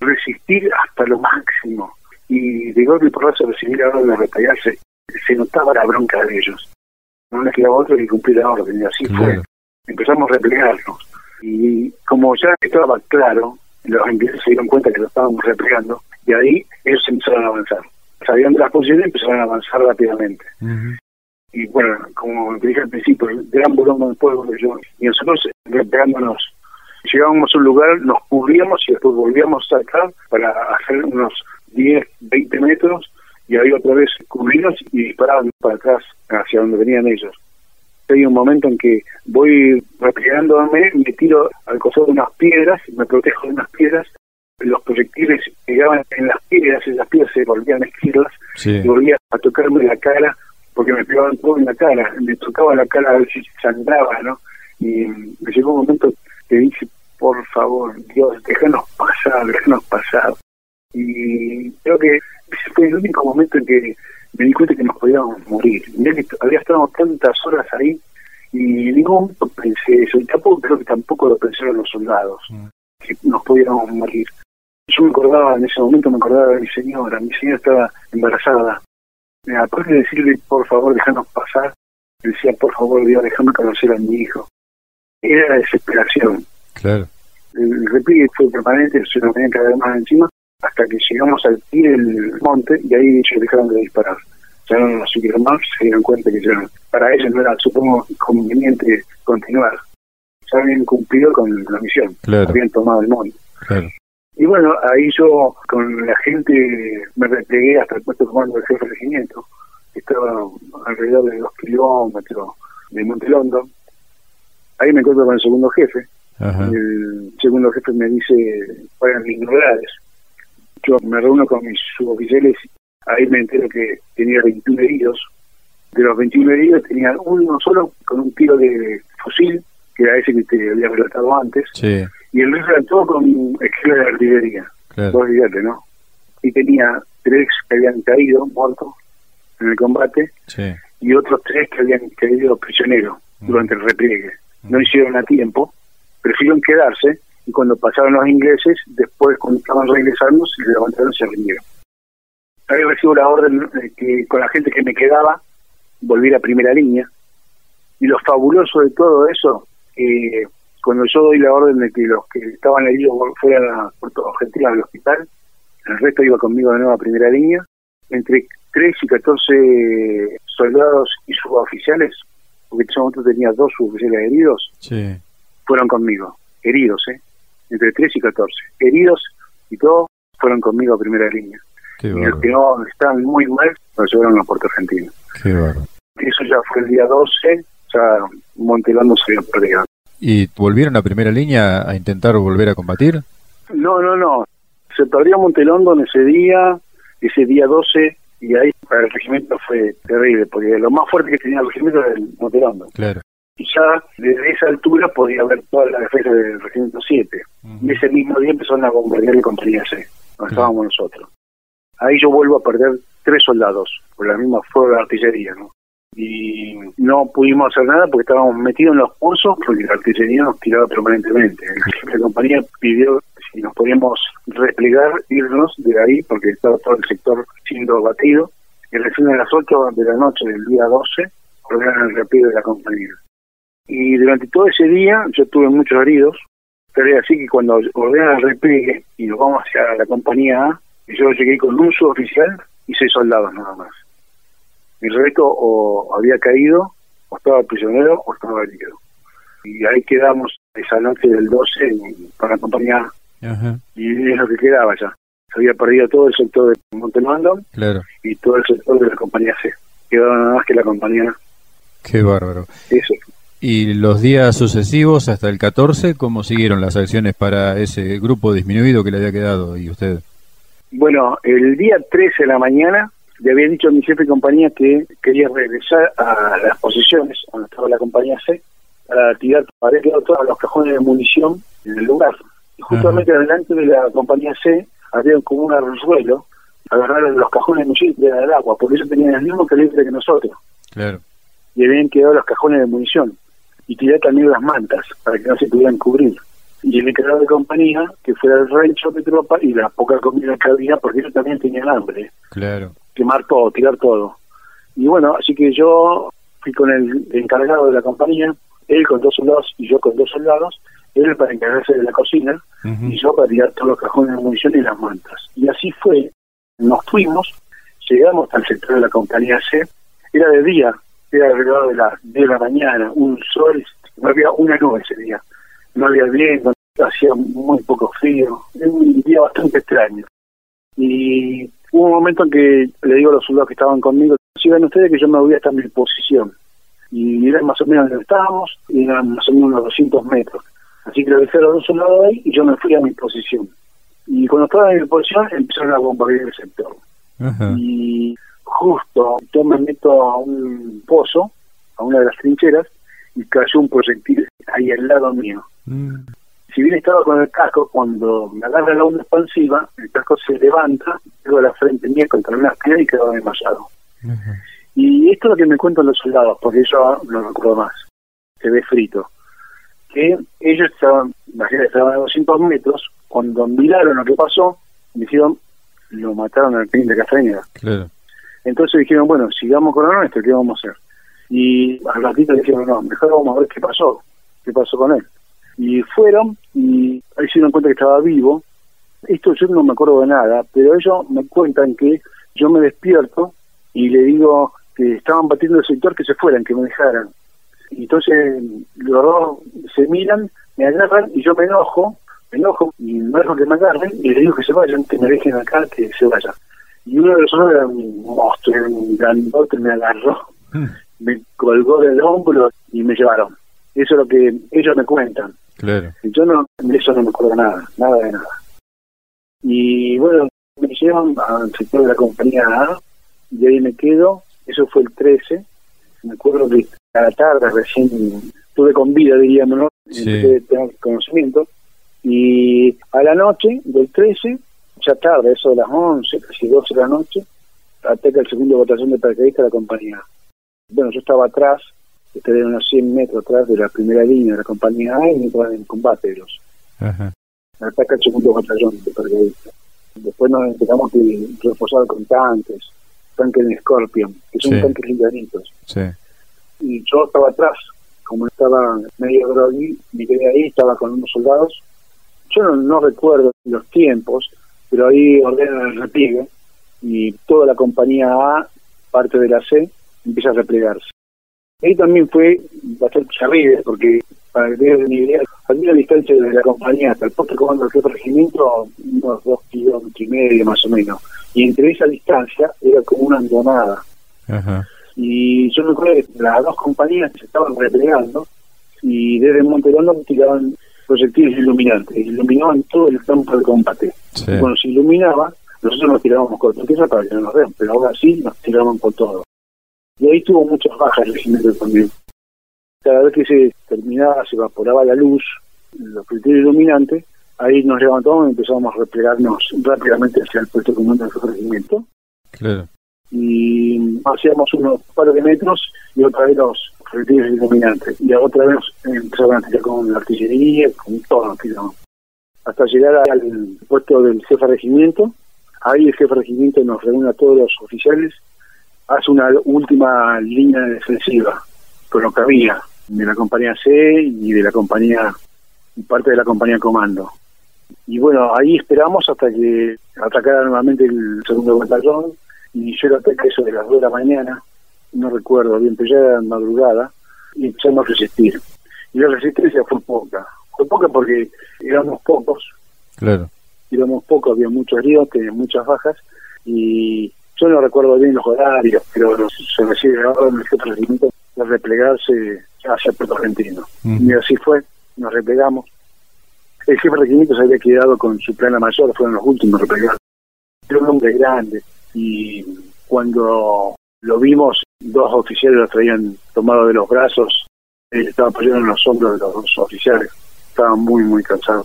resistir hasta lo máximo y de golpe por rato recibir la orden de retallarse, se notaba la bronca de ellos. No les quedaba otro que cumplir la orden y así fue. Empezamos a replegarnos y como ya estaba claro, los ingleses se dieron cuenta que lo estábamos replegando y ahí ellos empezaron a avanzar. Sabían de las posiciones y empezaron a avanzar rápidamente y bueno, como dije al principio, el gran volumen de que yo, y nosotros repegándonos, llegábamos a un lugar, nos cubríamos y después volvíamos a sacar para hacer unos 10, 20 metros y ahí otra vez cubrirnos y disparaban para atrás hacia donde venían ellos. Hay un momento en que voy replegándome, me tiro al costado de unas piedras, me protejo de unas piedras, los proyectiles llegaban en las piedras, y las piedras se volvían a esquirlas, y volvía a tocarme la cara, porque me pegaban todo en la cara, me tocaba la cara a ver si sangraba, ¿no? Y me llegó un momento que dije, por favor, Dios, déjanos pasar, déjanos pasar. Y creo que ese fue el único momento en que me di cuenta que nos podíamos morir. había estado tantas horas ahí y en ningún momento pensé eso. Y tampoco creo que tampoco lo pensaron los soldados, mm. que nos podíamos morir. Yo me acordaba, en ese momento me acordaba de mi señora. Mi señora estaba embarazada. Aparte de decirle, por favor, déjanos pasar, decía, por favor, Dios, déjame conocer a mi hijo. Era la desesperación. Claro. El, repliegue fue permanente, se nos venían cada vez más encima hasta que llegamos al pie del monte y ahí ellos dejaron de disparar. Ya no nos siguieron más, se dieron cuenta que ya para ellos no era, supongo, conveniente continuar. Ya habían cumplido con la misión, habían tomado el monte. Y bueno, ahí yo con la gente me replegué hasta el puesto de comando del jefe de regimiento, que estaba alrededor de dos kilómetros de Montelondo. Ahí me encuentro con el segundo jefe. El segundo jefe me dice, vayan ignorades yo me reúno con mis suboficiales, ahí me entero que tenía 21 heridos. De los 21 heridos tenía uno solo con un tiro de fusil, que era ese que te había relatado antes, y el resto era todo con esquema de artillería. Claro. ¿no? Y tenía tres que habían caído muertos en el combate y otros tres que habían caído prisioneros mm. durante el repliegue. No mm. hicieron a tiempo, prefirieron quedarse y cuando pasaron los ingleses, después cuando estaban regresando, se levantaron y se rindieron. Había recibido la orden de que con la gente que me quedaba, volviera a primera línea. Y lo fabuloso de todo eso, que cuando yo doy la orden de que los que estaban heridos fueran a Puerto Argentina al hospital, el resto iba conmigo de nuevo a primera línea, entre 3 y 14 soldados y suboficiales, porque en ese momento tenía dos suboficiales heridos, fueron conmigo, heridos, ¿eh? Entre 3 y 14. Heridos y todos fueron conmigo a primera línea. y los que no estaban muy mal, los llevaron a Puerto Argentino. Qué Eso ya fue el día 12, ya Montelando se había perdido. ¿Y volvieron a primera línea a intentar volver a combatir? No, no, no. Se perdió Montelondo en ese día, ese día 12, y ahí para el regimiento fue terrible, porque lo más fuerte que tenía el regimiento era el Montelondo. Claro ya desde esa altura podía ver toda la defensa del regimiento 7. Y ese mismo día empezaron a bombardear la compañía C, donde estábamos nosotros. Ahí yo vuelvo a perder tres soldados por la misma fuego de artillería, ¿no? Y no pudimos hacer nada porque estábamos metidos en los pozos porque la artillería nos tiraba permanentemente. La compañía pidió si nos podíamos replegar, irnos de ahí porque estaba todo el sector siendo batido. Y recién a las 8 de la noche del día 12 ordenan el repliegue de la compañía. Y durante todo ese día yo tuve muchos heridos, pero es así que cuando ordenan el repliegue y nos vamos hacia la compañía A, yo llegué con un suboficial y seis soldados nada más. El resto o había caído, o estaba prisionero, o estaba herido. Y ahí quedamos esa noche del 12 para la compañía A. Y es lo que quedaba ya. Se había perdido todo el sector de Montemando claro. y todo el sector de la compañía C. Quedaba nada más que la compañía A. Qué bárbaro. Eso. ¿Y los días sucesivos hasta el 14, cómo siguieron las acciones para ese grupo disminuido que le había quedado y usted? Bueno, el día 13 de la mañana le había dicho a mi jefe de compañía que quería regresar a las posiciones donde estaba la compañía C para tirar, había quedado todos los cajones de munición en el lugar. Y justamente delante de la compañía C había como un arrozuelo, agarraron los cajones de munición y al agua, porque ellos tenían el mismo calibre que nosotros. Claro. Y habían quedado los cajones de munición y tiré también las mantas para que no se pudieran cubrir. Y el encargado de compañía, que fuera el rancho de tropa y la poca comida que había, porque ellos también tenían hambre. Claro. Quemar todo, tirar todo. Y bueno, así que yo fui con el encargado de la compañía, él con dos soldados y yo con dos soldados, él para encargarse de la cocina y yo para tirar todos los cajones de munición y las mantas. Y así fue, nos fuimos, llegamos al sector de la compañía C, era de día, era alrededor de las de la mañana, un sol, no había una nube ese día, no había viento, hacía muy poco frío, era un día bastante extraño. Y hubo un momento en que le digo a los soldados que estaban conmigo, sigan ustedes que yo me voy hasta mi posición. y era más o menos donde estábamos, y eran más o menos unos 200 metros. Así que lo dejé a los dos soldados ahí y yo me fui a mi posición. Y cuando estaba en mi posición empezaron a bombardear el sector. Y justo yo me meto a un pozo, a una de las trincheras, y cayó un proyectil ahí al lado mío. Mm. Si bien estaba con el casco, cuando me agarra la onda expansiva, el casco se levanta, quedó la frente mía contra una piedra y quedó desmayado. Y esto es lo que me cuentan los soldados, porque yo no recuerdo más. Se ve frito. Que ellos estaban, imagínate, estaban a 200 metros, cuando miraron lo que pasó, me dijeron, lo mataron al de Castañeda. Claro. Entonces dijeron, bueno, sigamos con lo nuestro, ¿qué vamos a hacer? Y al ratito dijeron, no, mejor vamos a ver qué pasó, qué pasó con él. Y fueron y ahí se dieron cuenta que estaba vivo. Esto yo no me acuerdo de nada, pero ellos me cuentan que yo me despierto y le digo que estaban batiendo el sector que se fueran, que me dejaran. Y entonces los dos se miran, me agarran y yo me enojo, me enojo y no dejo que me agarren y le digo que se vayan, que me dejen acá, que se vayan. Y uno de los otros era un monstruo, un grandote, me agarró, hmm. me colgó del hombro y me llevaron. Eso es lo que ellos me cuentan. Claro. Y yo no, de eso no me acuerdo nada, nada de nada. Y bueno, me llevan al sector de la compañía A y ahí me quedo. Eso fue el 13. Me acuerdo que a la tarde recién estuve con vida, diríamos, ¿no? Sí. tener conocimiento. Y a la noche del 13, ya tarde, eso de las 11, casi 12 de la noche, ataca el segundo batallón de paracaidistas de la compañía. Bueno, yo estaba atrás, estaría unos 100 metros atrás de la primera línea de la compañía A y me en combate de los. Ataca el segundo batallón de paracaidistas. Después nos enteramos que reforzaron con tanques, tanques de Scorpion, que son tanques livianitos. Y yo estaba atrás, como estaba medio groggy, me quedé ahí, estaba con unos soldados. Yo no, recuerdo los tiempos, pero ahí ordenan el repliegue y toda la compañía A, parte de la C, empieza a replegarse. Ahí también fue bastante terrible, porque para que tengan una idea, había una distancia desde la compañía hasta el puesto de comando del jefe regimiento, unos dos kilómetros y medio más o menos. Y entre esa distancia era como una andonada. Y yo me acuerdo que las dos compañías se estaban replegando y desde Montelón tiraban proyectiles iluminantes, iluminaban todo el campo de combate. Y cuando se iluminaba, nosotros nos tirábamos con tortilla para que no nos vean, pero ahora sí nos tirábamos con todo. Y ahí tuvo muchas bajas el regimiento también. Cada vez que se terminaba, se evaporaba la luz, los criterios iluminantes, ahí nos levantamos y empezamos a replegarnos rápidamente hacia el puesto común del regimiento. Claro. Y hacíamos unos paros de metros y otra vez criterios iluminantes. Y otra vez empezaban a tirar con la artillería, con todo. Hasta llegar al puesto del jefe de regimiento. Ahí el jefe de regimiento nos reúne a todos los oficiales, hace una última línea defensiva con lo que había de la compañía C y de la compañía parte de la compañía comando. Y bueno, ahí esperamos hasta que atacara nuevamente el segundo batallón y yo lo ataque eso de las 2 de la mañana, no recuerdo bien, pero ya era madrugada y empezamos a resistir. Y la resistencia fue poca, fue poca porque éramos pocos, claro. éramos pocos, había muchos heridos, tenía muchas bajas y yo no recuerdo bien los horarios, pero se ahora en el regimiento de replegarse hacia Puerto Argentino. Y así fue, nos replegamos. El jefe de regimiento se había quedado con su plana mayor, fueron los últimos replegados. Era un hombre grande y cuando lo vimos, dos oficiales lo traían tomado de los brazos, él estaba apoyando en los hombros de los dos oficiales, estaban muy, muy cansados.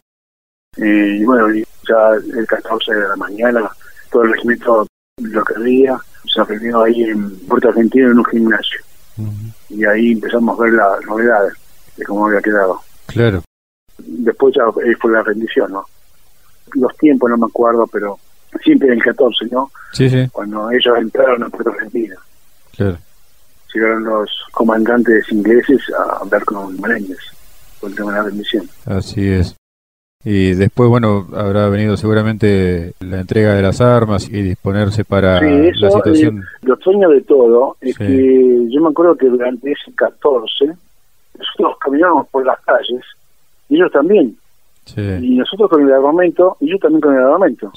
Eh, y bueno, ya el 14 de la mañana, todo el regimiento lo que había, se reunió ahí en Puerto Argentino en un gimnasio y ahí empezamos a ver las novedades de cómo había quedado. Claro. Después ya fue la rendición, ¿no? Los tiempos no me acuerdo, pero siempre en el 14, ¿no? Sí, sí. Cuando ellos entraron a Puerto Argentina. Claro. Llegaron los comandantes ingleses a ver con Menéndez, con el tema de la rendición. Así es. Y después, bueno, habrá venido seguramente la entrega de las armas y disponerse para la situación. lo sueño de todo es que yo me acuerdo que durante ese 14 nosotros caminábamos por las calles y ellos también. Y nosotros con el armamento y ellos también con el armamento.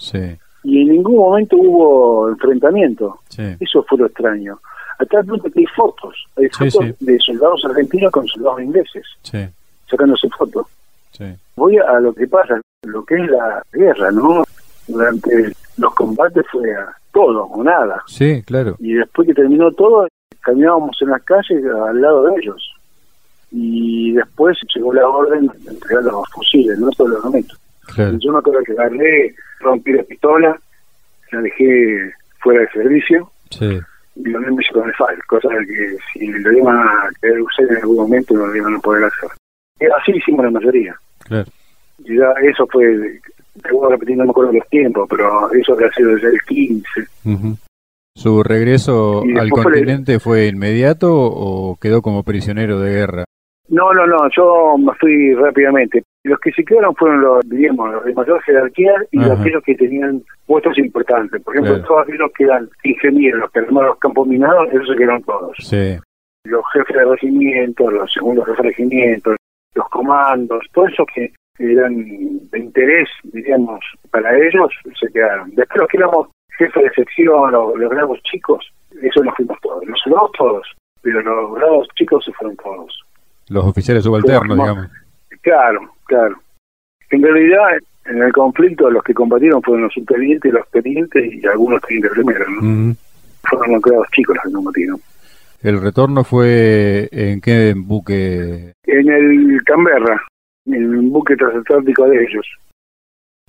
Y en ningún momento hubo enfrentamiento. Eso fue lo extraño. A tal punto que hay fotos, hay fotos sí. de soldados argentinos con soldados ingleses, Sí, sacándose fotos. Voy a lo que pasa, lo que es la guerra, ¿no? Durante los combates fue a todo o nada. Sí, claro. Y después que terminó todo, caminábamos en las calles al lado de ellos. Y después llegó la orden de entregar los fusiles, no todos los momentos. Claro. Yo me acuerdo que agarré, rompí la pistola, la dejé fuera de servicio Sí, mismo hice con el FAL, cosa que si lo iban a querer usar en algún momento no lo iban a poder hacer. Y así hicimos la mayoría. claro. Y ya eso fue, te voy a repetir, no me acuerdo los tiempos, pero eso que ha sido desde el 15. Ujú. ¿Su regreso al fue- continente fue inmediato o quedó como prisionero de guerra? No, no, no, yo me fui rápidamente. Los que se quedaron fueron los, diríamos, los de mayor jerarquía y Ajá. aquellos que tenían puestos importantes. Por ejemplo, Claro. todos aquellos que eran ingenieros, los que armaban los campos minados, esos se quedaron todos. Sí, Los jefes de regimiento, los segundos jefes de regimiento, los comandos, todos esos que eran de interés, diríamos, para ellos, se quedaron. Después los que éramos jefes de sección, los, los grados chicos, eso nos fuimos todos. Los grados todos, pero los grados chicos se fueron todos. Los oficiales subalternos, Como- digamos. Claro, claro. En realidad, en el conflicto, los que combatieron fueron los subtenientes, los tenientes y algunos tenientes primeros, ¿no? Ujú. Fueron los grados chicos los que combatieron. ¿El retorno fue en qué buque? En el Canberra, en el buque transatlántico de ellos.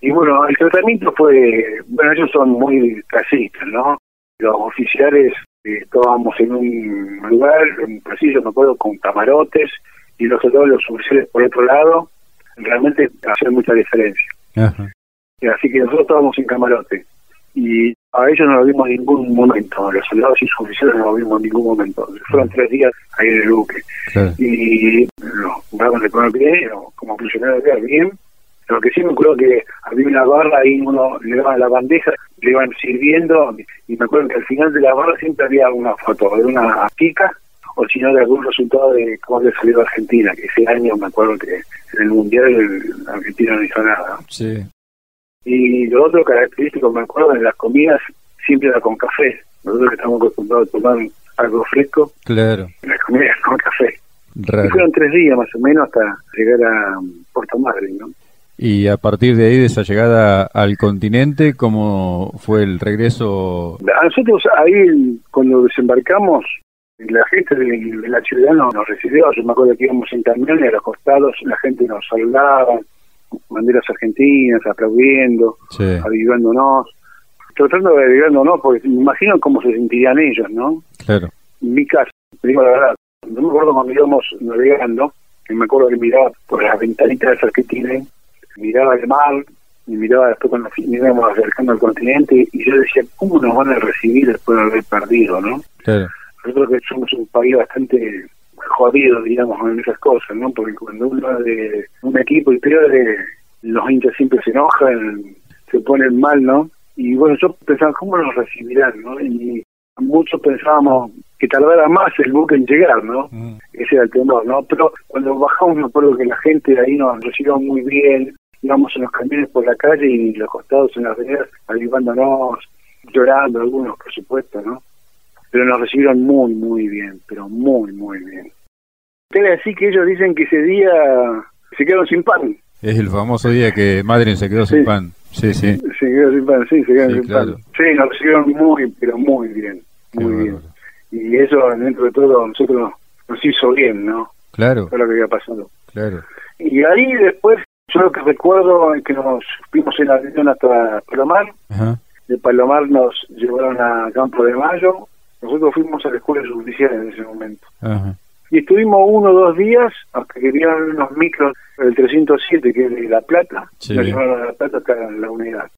Y bueno, el tratamiento fue, bueno, ellos son muy casistas, ¿no? Los oficiales estábamos en un lugar, en un pasillo, me acuerdo, con camarotes, y los soldados, los oficiales por otro lado, realmente hacían mucha diferencia. Ajá. Así que nosotros estábamos en camarote. Y a ellos no lo vimos en ningún momento. A los soldados y sus oficiales no lo vimos en ningún momento. Fueron tres días ahí en el buque. Y los daban de bien, o como prisioneros de guerra, bien. Lo que sí me acuerdo que había una barra ahí, uno le daban la bandeja, le iban sirviendo. Y me acuerdo que al final de la barra siempre había una foto de una pica o si no de algún resultado de cómo le salió a Argentina, que ese año me acuerdo que en el Mundial el- Argentina no hizo nada. Sí, Y lo otro característico, me acuerdo, en las comidas siempre era con café. Nosotros que estamos acostumbrados a tomar algo fresco, claro. las comidas con café. Y fueron tres días más o menos hasta llegar a Puerto Madryn, ¿no? Y a partir de ahí, de esa llegada al continente, ¿cómo fue el regreso? A nosotros ahí, cuando desembarcamos, la gente de, la ciudad nos, nos recibió. Yo me acuerdo que íbamos en camiones a los costados, la gente nos saludaba, banderas argentinas, aplaudiendo, Sí, avivándonos, tratando de avivándonos, porque me imagino cómo se sentirían ellos, ¿no? claro. En mi caso, digo la verdad, no me acuerdo cuando íbamos navegando, que me acuerdo que miraba por las ventanitas esas que tienen, miraba el mar, y miraba después cuando íbamos acercando al continente, y yo decía, ¿cómo nos van a recibir después de haber perdido, no? Claro. Nosotros que somos un país bastante jodido, digamos, en esas cosas, ¿no? Porque cuando uno es de un equipo y pierde, los hinchas siempre se enojan, se ponen mal, ¿no? Y bueno, yo pensaba, ¿cómo nos recibirán, no? Y muchos pensábamos que tardara más el buque en llegar, ¿no? Mm. Ese era el temor, ¿no? Pero cuando bajamos me acuerdo que la gente de ahí nos recibió muy bien, íbamos en los camiones por la calle y los costados en las veredas, avivándonos, llorando algunos, por supuesto, ¿no? Pero nos recibieron muy, muy bien, pero muy, muy bien. Quiere decir que ellos dicen que ese día se quedaron sin pan. Es el famoso día que Madrid se quedó sin pan. Sí, sí. Se quedaron sin pan, sí, se quedaron Sí, sin claro. pan. Sí, nos recibieron muy, pero muy bien, Qué muy bien. bárbaro. Y eso, dentro de todo, nosotros nos hizo bien, ¿no? Claro, Fue lo que había pasado. claro. Y ahí después, yo lo que recuerdo es que nos fuimos en avión hasta Palomar, Ajá. de Palomar nos llevaron a Campo de Mayo, nosotros fuimos a la escuela judicial en ese momento. Ajá. Y estuvimos uno o dos días hasta que vieron unos micros, el 307 que es de La Plata, Sí. nos llevaron a La Plata hasta la unidad.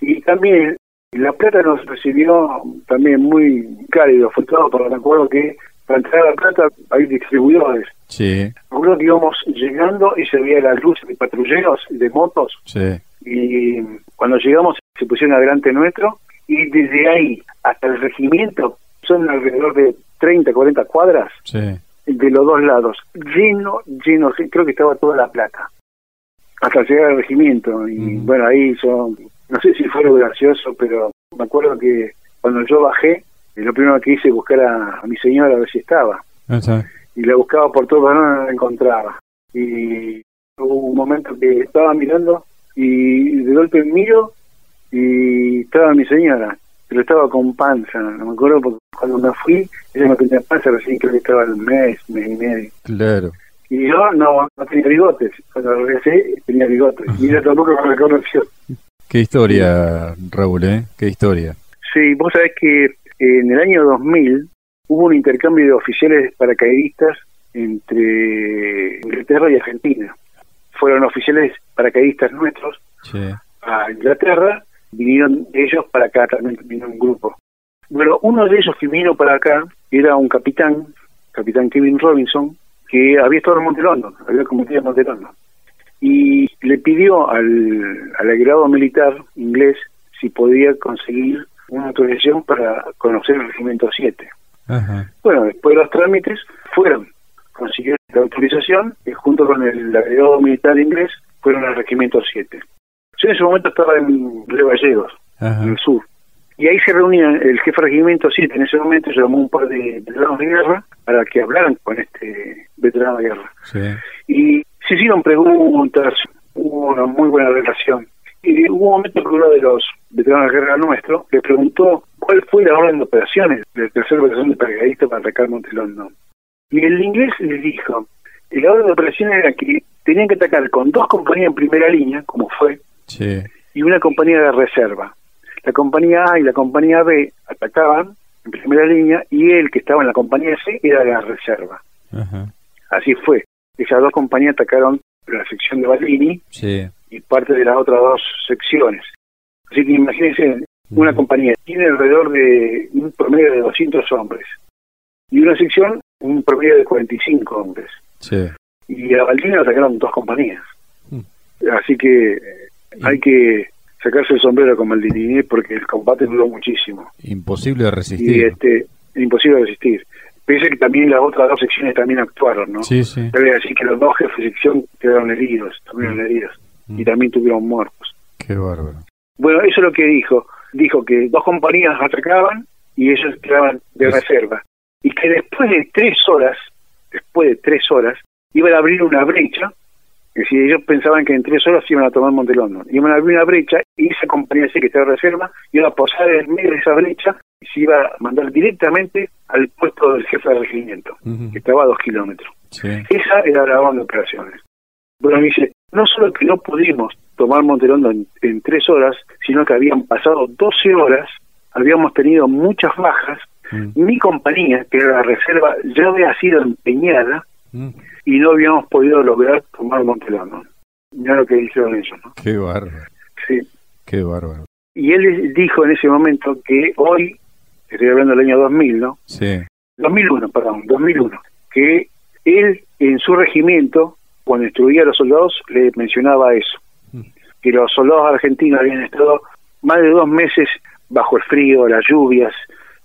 Y también La Plata nos recibió también muy cálido, fue todo, porque me acuerdo que para entrar a La Plata hay distribuidores. Sí, que íbamos llegando y se veía las luces de patrulleros, de motos, sí. y cuando llegamos se pusieron adelante nuestro y desde ahí hasta el regimiento son alrededor de 30, 40 cuadras Sí, de los dos lados, lleno, lleno, creo que estaba toda la plata. Hasta llegar al regimiento y bueno ahí yo no sé si fue gracioso pero me acuerdo que cuando yo bajé Y lo primero que hice es buscar a, a mi señora a ver si estaba. Y la buscaba por todos lados, no la encontraba. Y hubo un momento que estaba mirando y de golpe miro y estaba mi señora, pero estaba con panza, no me acuerdo porque cuando me fui, ella no tenía panza, recién creo que estaba el mes, mes y medio. Claro. Y yo no, no tenía bigotes, cuando regresé tenía bigotes, y ella tampoco me reconoció. Qué historia, Raúl, ¿eh? Qué historia. Sí, vos sabés que en el año 2000 hubo un intercambio de oficiales paracaidistas entre Inglaterra y Argentina. Fueron oficiales paracaidistas nuestros Sí. a Inglaterra, vinieron ellos para acá, también vino un grupo. Bueno, uno de ellos que vino para acá era un capitán, capitán Kevin Robinson, que había estado en Monte London, había combatido en Monte London. Y le pidió al, al agregado militar inglés si podía conseguir una autorización para conocer el regimiento 7. Ajá. Bueno, después de los trámites fueron, consiguieron la autorización y junto con el agregado militar inglés fueron al regimiento 7. Yo en ese momento estaba en Río Gallegos, en el sur. Y ahí se reunían el jefe de regimiento 7, en ese momento llamó un par de veteranos de guerra para que hablaran con este veterano de guerra. Sí. Y se hicieron preguntas, hubo una muy buena relación. Y hubo un momento que uno de los veteranos de guerra nuestro le preguntó cuál fue la orden de operaciones del tercer batallón de paracaidistas para atacar Montelón. Y el inglés le dijo, la orden de operaciones era que tenían que atacar con dos compañías en primera línea, como fue, Sí. y una compañía de reserva. La compañía A y la compañía B atacaban en primera línea y él que estaba en la compañía C era la reserva. Ajá. Así fue. Esas dos compañías atacaron la sección de Baldini Sí. Y parte de las otras dos secciones. Así que imagínense, una compañía tiene alrededor de un promedio de 200 hombres y una sección un promedio de 45 hombres. Sí. Y a Baldini lo atacaron dos compañías. Mm. Así que eh, hay que sacarse el sombrero con Maldini porque el combate duró muchísimo Imposible de y resistir. este imposible resistir. Pese a que también las otras dos secciones también actuaron, ¿no? Sí, sí. Debe decir que los dos jefes de sección quedaron heridos, tuvieron Mm. heridos Mm. Y también tuvieron muertos. Qué bárbaro. Bueno, eso es lo que dijo. Dijo que dos compañías atacaban y ellos quedaban de Es- reserva. Y que después de tres horas, después de tres horas, iban a abrir una brecha. Es decir, ellos pensaban que en tres horas iban a tomar Montelondon. Iban a abrir una brecha y esa compañía sí que estaba de reserva iba a posar en medio de esa brecha y se iba a mandar directamente al puesto del jefe de regimiento, que estaba a dos kilómetros. Sí. Esa era la banda de operaciones. Bueno, dice, no solo que no pudimos tomar Montelondo en, en tres horas, sino que habían pasado 12 horas, habíamos tenido muchas bajas, Mm. mi compañía, que era la reserva, ya había sido empeñada Mm. y no habíamos podido lograr tomar Montelondo. Mira lo que dijeron ellos, ¿no? Qué bárbaro. Sí. Qué bárbaro. Y él dijo en ese momento que hoy, estoy hablando del año 2000, ¿no? Sí. 2001, perdón, 2001, que él en su regimiento, cuando instruía a los soldados, le mencionaba eso, Mm. que los soldados argentinos habían estado más de dos meses bajo el frío, las lluvias,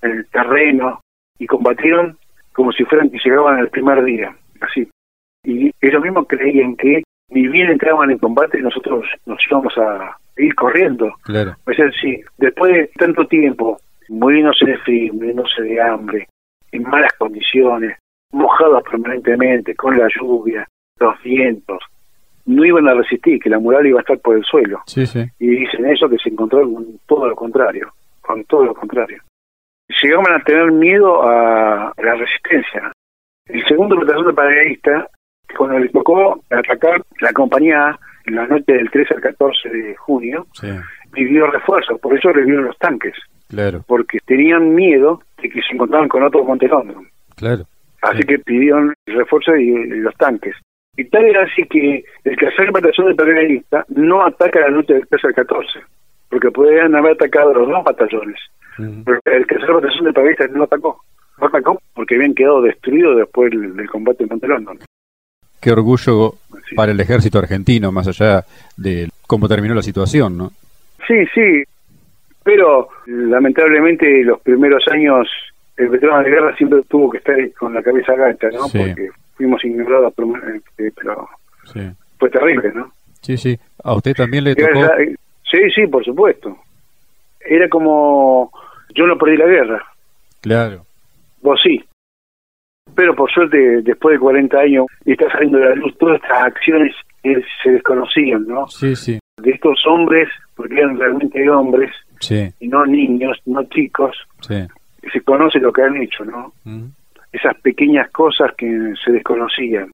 el terreno, y combatieron como si fueran que llegaban el primer día, así. Y ellos mismos creían que ni bien entraban en combate, nosotros nos íbamos a ir corriendo, Claro. o sea, sí, después de tanto tiempo, muriéndose de frío, muriéndose de hambre, en malas condiciones, mojados permanentemente, con la lluvia, los vientos, no iban a resistir, que la muralla iba a estar por el suelo. Sí, sí. Y dicen eso que se encontraron con todo lo contrario, con todo lo contrario. Llegaban a tener miedo a la resistencia. El segundo batallón de paracaidistas, cuando le tocó atacar la compañía A, en la noche del 13 al 14 de junio, Sí. pidió refuerzos, por eso le dieron los tanques, Claro. porque tenían miedo de que se encontraban con otros Montelondon. Claro. Así Sí. que pidieron refuerzos y los tanques. Y tal era así que el tercer batallón de paracaidistas no ataca la noche del 13 al 14, porque podrían haber atacado los dos batallones. Pero el tercer batallón de paracaidistas no atacó. No atacó porque habían quedado destruidos después del, combate en Montelondon. Qué orgullo para el ejército argentino, más allá de cómo terminó la situación, ¿no? Sí, sí, pero lamentablemente los primeros años el veterano de guerra siempre tuvo que estar con la cabeza gacha, ¿no? Sí. Porque fuimos ignorados, permanentemente, pero Sí. fue terrible, ¿no? Sí, sí. A usted también le tocó. esa- Sí, sí, por supuesto. Era como yo no perdí la guerra, Claro. Vos sí. Pero por suerte, después de 40 años, está saliendo de la luz todas estas acciones que se desconocían, ¿no? Sí, sí. De estos hombres, porque eran realmente hombres, Sí, y no niños, no chicos, sí. se conoce lo que han hecho, ¿no? Mm, Esas pequeñas cosas que se desconocían.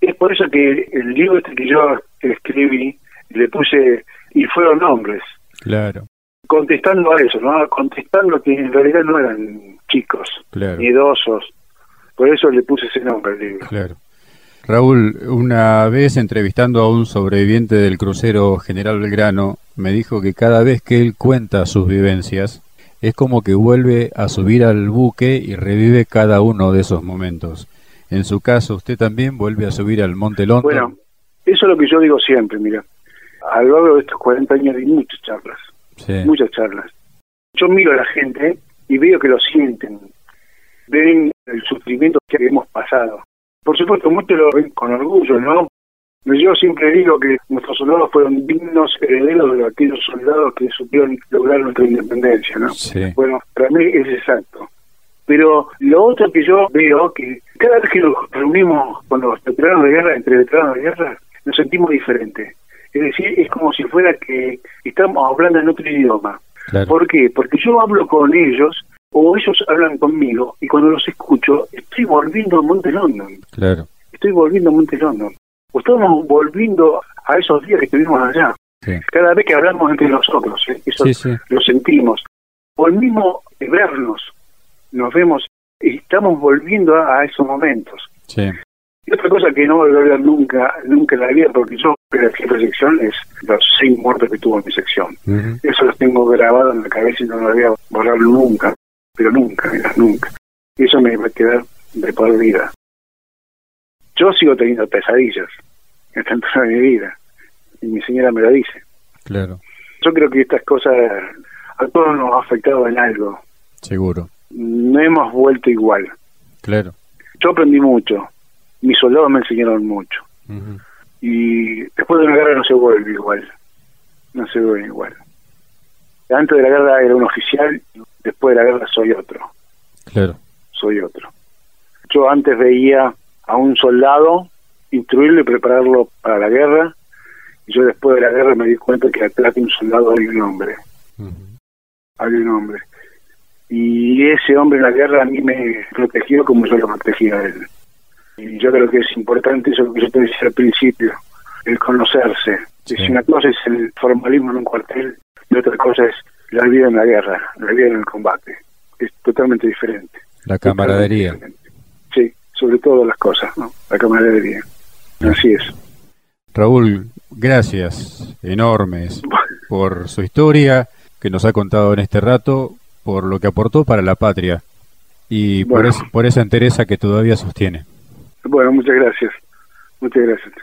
Es por eso que el libro este que yo escribí, le puse, y fueron hombres, Claro, contestando a eso, ¿no? Contestando que en realidad no eran chicos, claro. miedosos. Por eso le puse ese nombre al libro. Claro. Raúl, una vez entrevistando a un sobreviviente del crucero General Belgrano, me dijo que cada vez que él cuenta sus vivencias, es como que vuelve a subir al buque y revive cada uno de esos momentos. En su caso, usted también vuelve a subir al Monte London. Bueno, eso es lo que yo digo siempre, mira. A lo largo de estos 40 años di muchas charlas, sí, muchas charlas. Yo miro a la gente y veo que lo sienten, ven el sufrimiento que hemos pasado. Por supuesto, muchos lo ven con orgullo, ¿no? Yo siempre digo que nuestros soldados fueron dignos herederos de aquellos soldados que supieron lograr nuestra independencia, ¿no? sí, Bueno, para mí es exacto. Pero lo otro que yo veo, que cada vez que nos reunimos con los veteranos de guerra, entre veteranos de guerra, nos sentimos diferentes. Es decir, es como si fuera que estamos hablando en otro idioma. claro, ¿Por qué? Porque yo hablo con ellos o ellos hablan conmigo y cuando los escucho estoy volviendo a Monte London. claro, Estoy volviendo a Monte London. Estamos volviendo a esos días que estuvimos allá. sí, Cada vez que hablamos entre nosotros, ¿eh? eso sí, sí, lo sentimos. O el mismo vernos, nos vemos y estamos volviendo a, a esos momentos. Y otra cosa que no voy a olvidar nunca, nunca en la vida, porque yo, la de sección, es los seis muertos que tuvo en mi sección. Eso los tengo grabado en la cabeza y no lo voy a borrar nunca, pero nunca, mira, nunca. Y eso me va a quedar de por vida. Yo sigo teniendo pesadillas en esta altura de mi vida, y mi señora me lo dice. claro, Yo creo que estas cosas a todos nos ha afectado en algo. seguro, No hemos vuelto igual. claro, Yo aprendí mucho, mis soldados me enseñaron mucho. Y después de una guerra no se vuelve igual. No se vuelve igual. Antes de la guerra era un oficial, después de la guerra soy otro. claro, Soy otro. Yo antes veía a un soldado, instruirlo y prepararlo para la guerra, y yo después de la guerra me di cuenta que atrás de un soldado hay un hombre. hay un hombre. Y ese hombre en la guerra a mí me protegió como yo lo protegía a él. Y yo creo que es importante eso que yo te decía al principio, el conocerse. Sí. Si una cosa es el formalismo en un cuartel y otra cosa es la vida en la guerra, la vida en el combate. Es totalmente diferente. la camaradería. Diferente. Sobre todo las cosas, ¿no? La camaradería. Así es. Raúl, gracias enormes por su historia que nos ha contado en este rato, por lo que aportó para la patria y por, es- por esa entereza que todavía sostiene. Bueno, muchas gracias. Muchas gracias.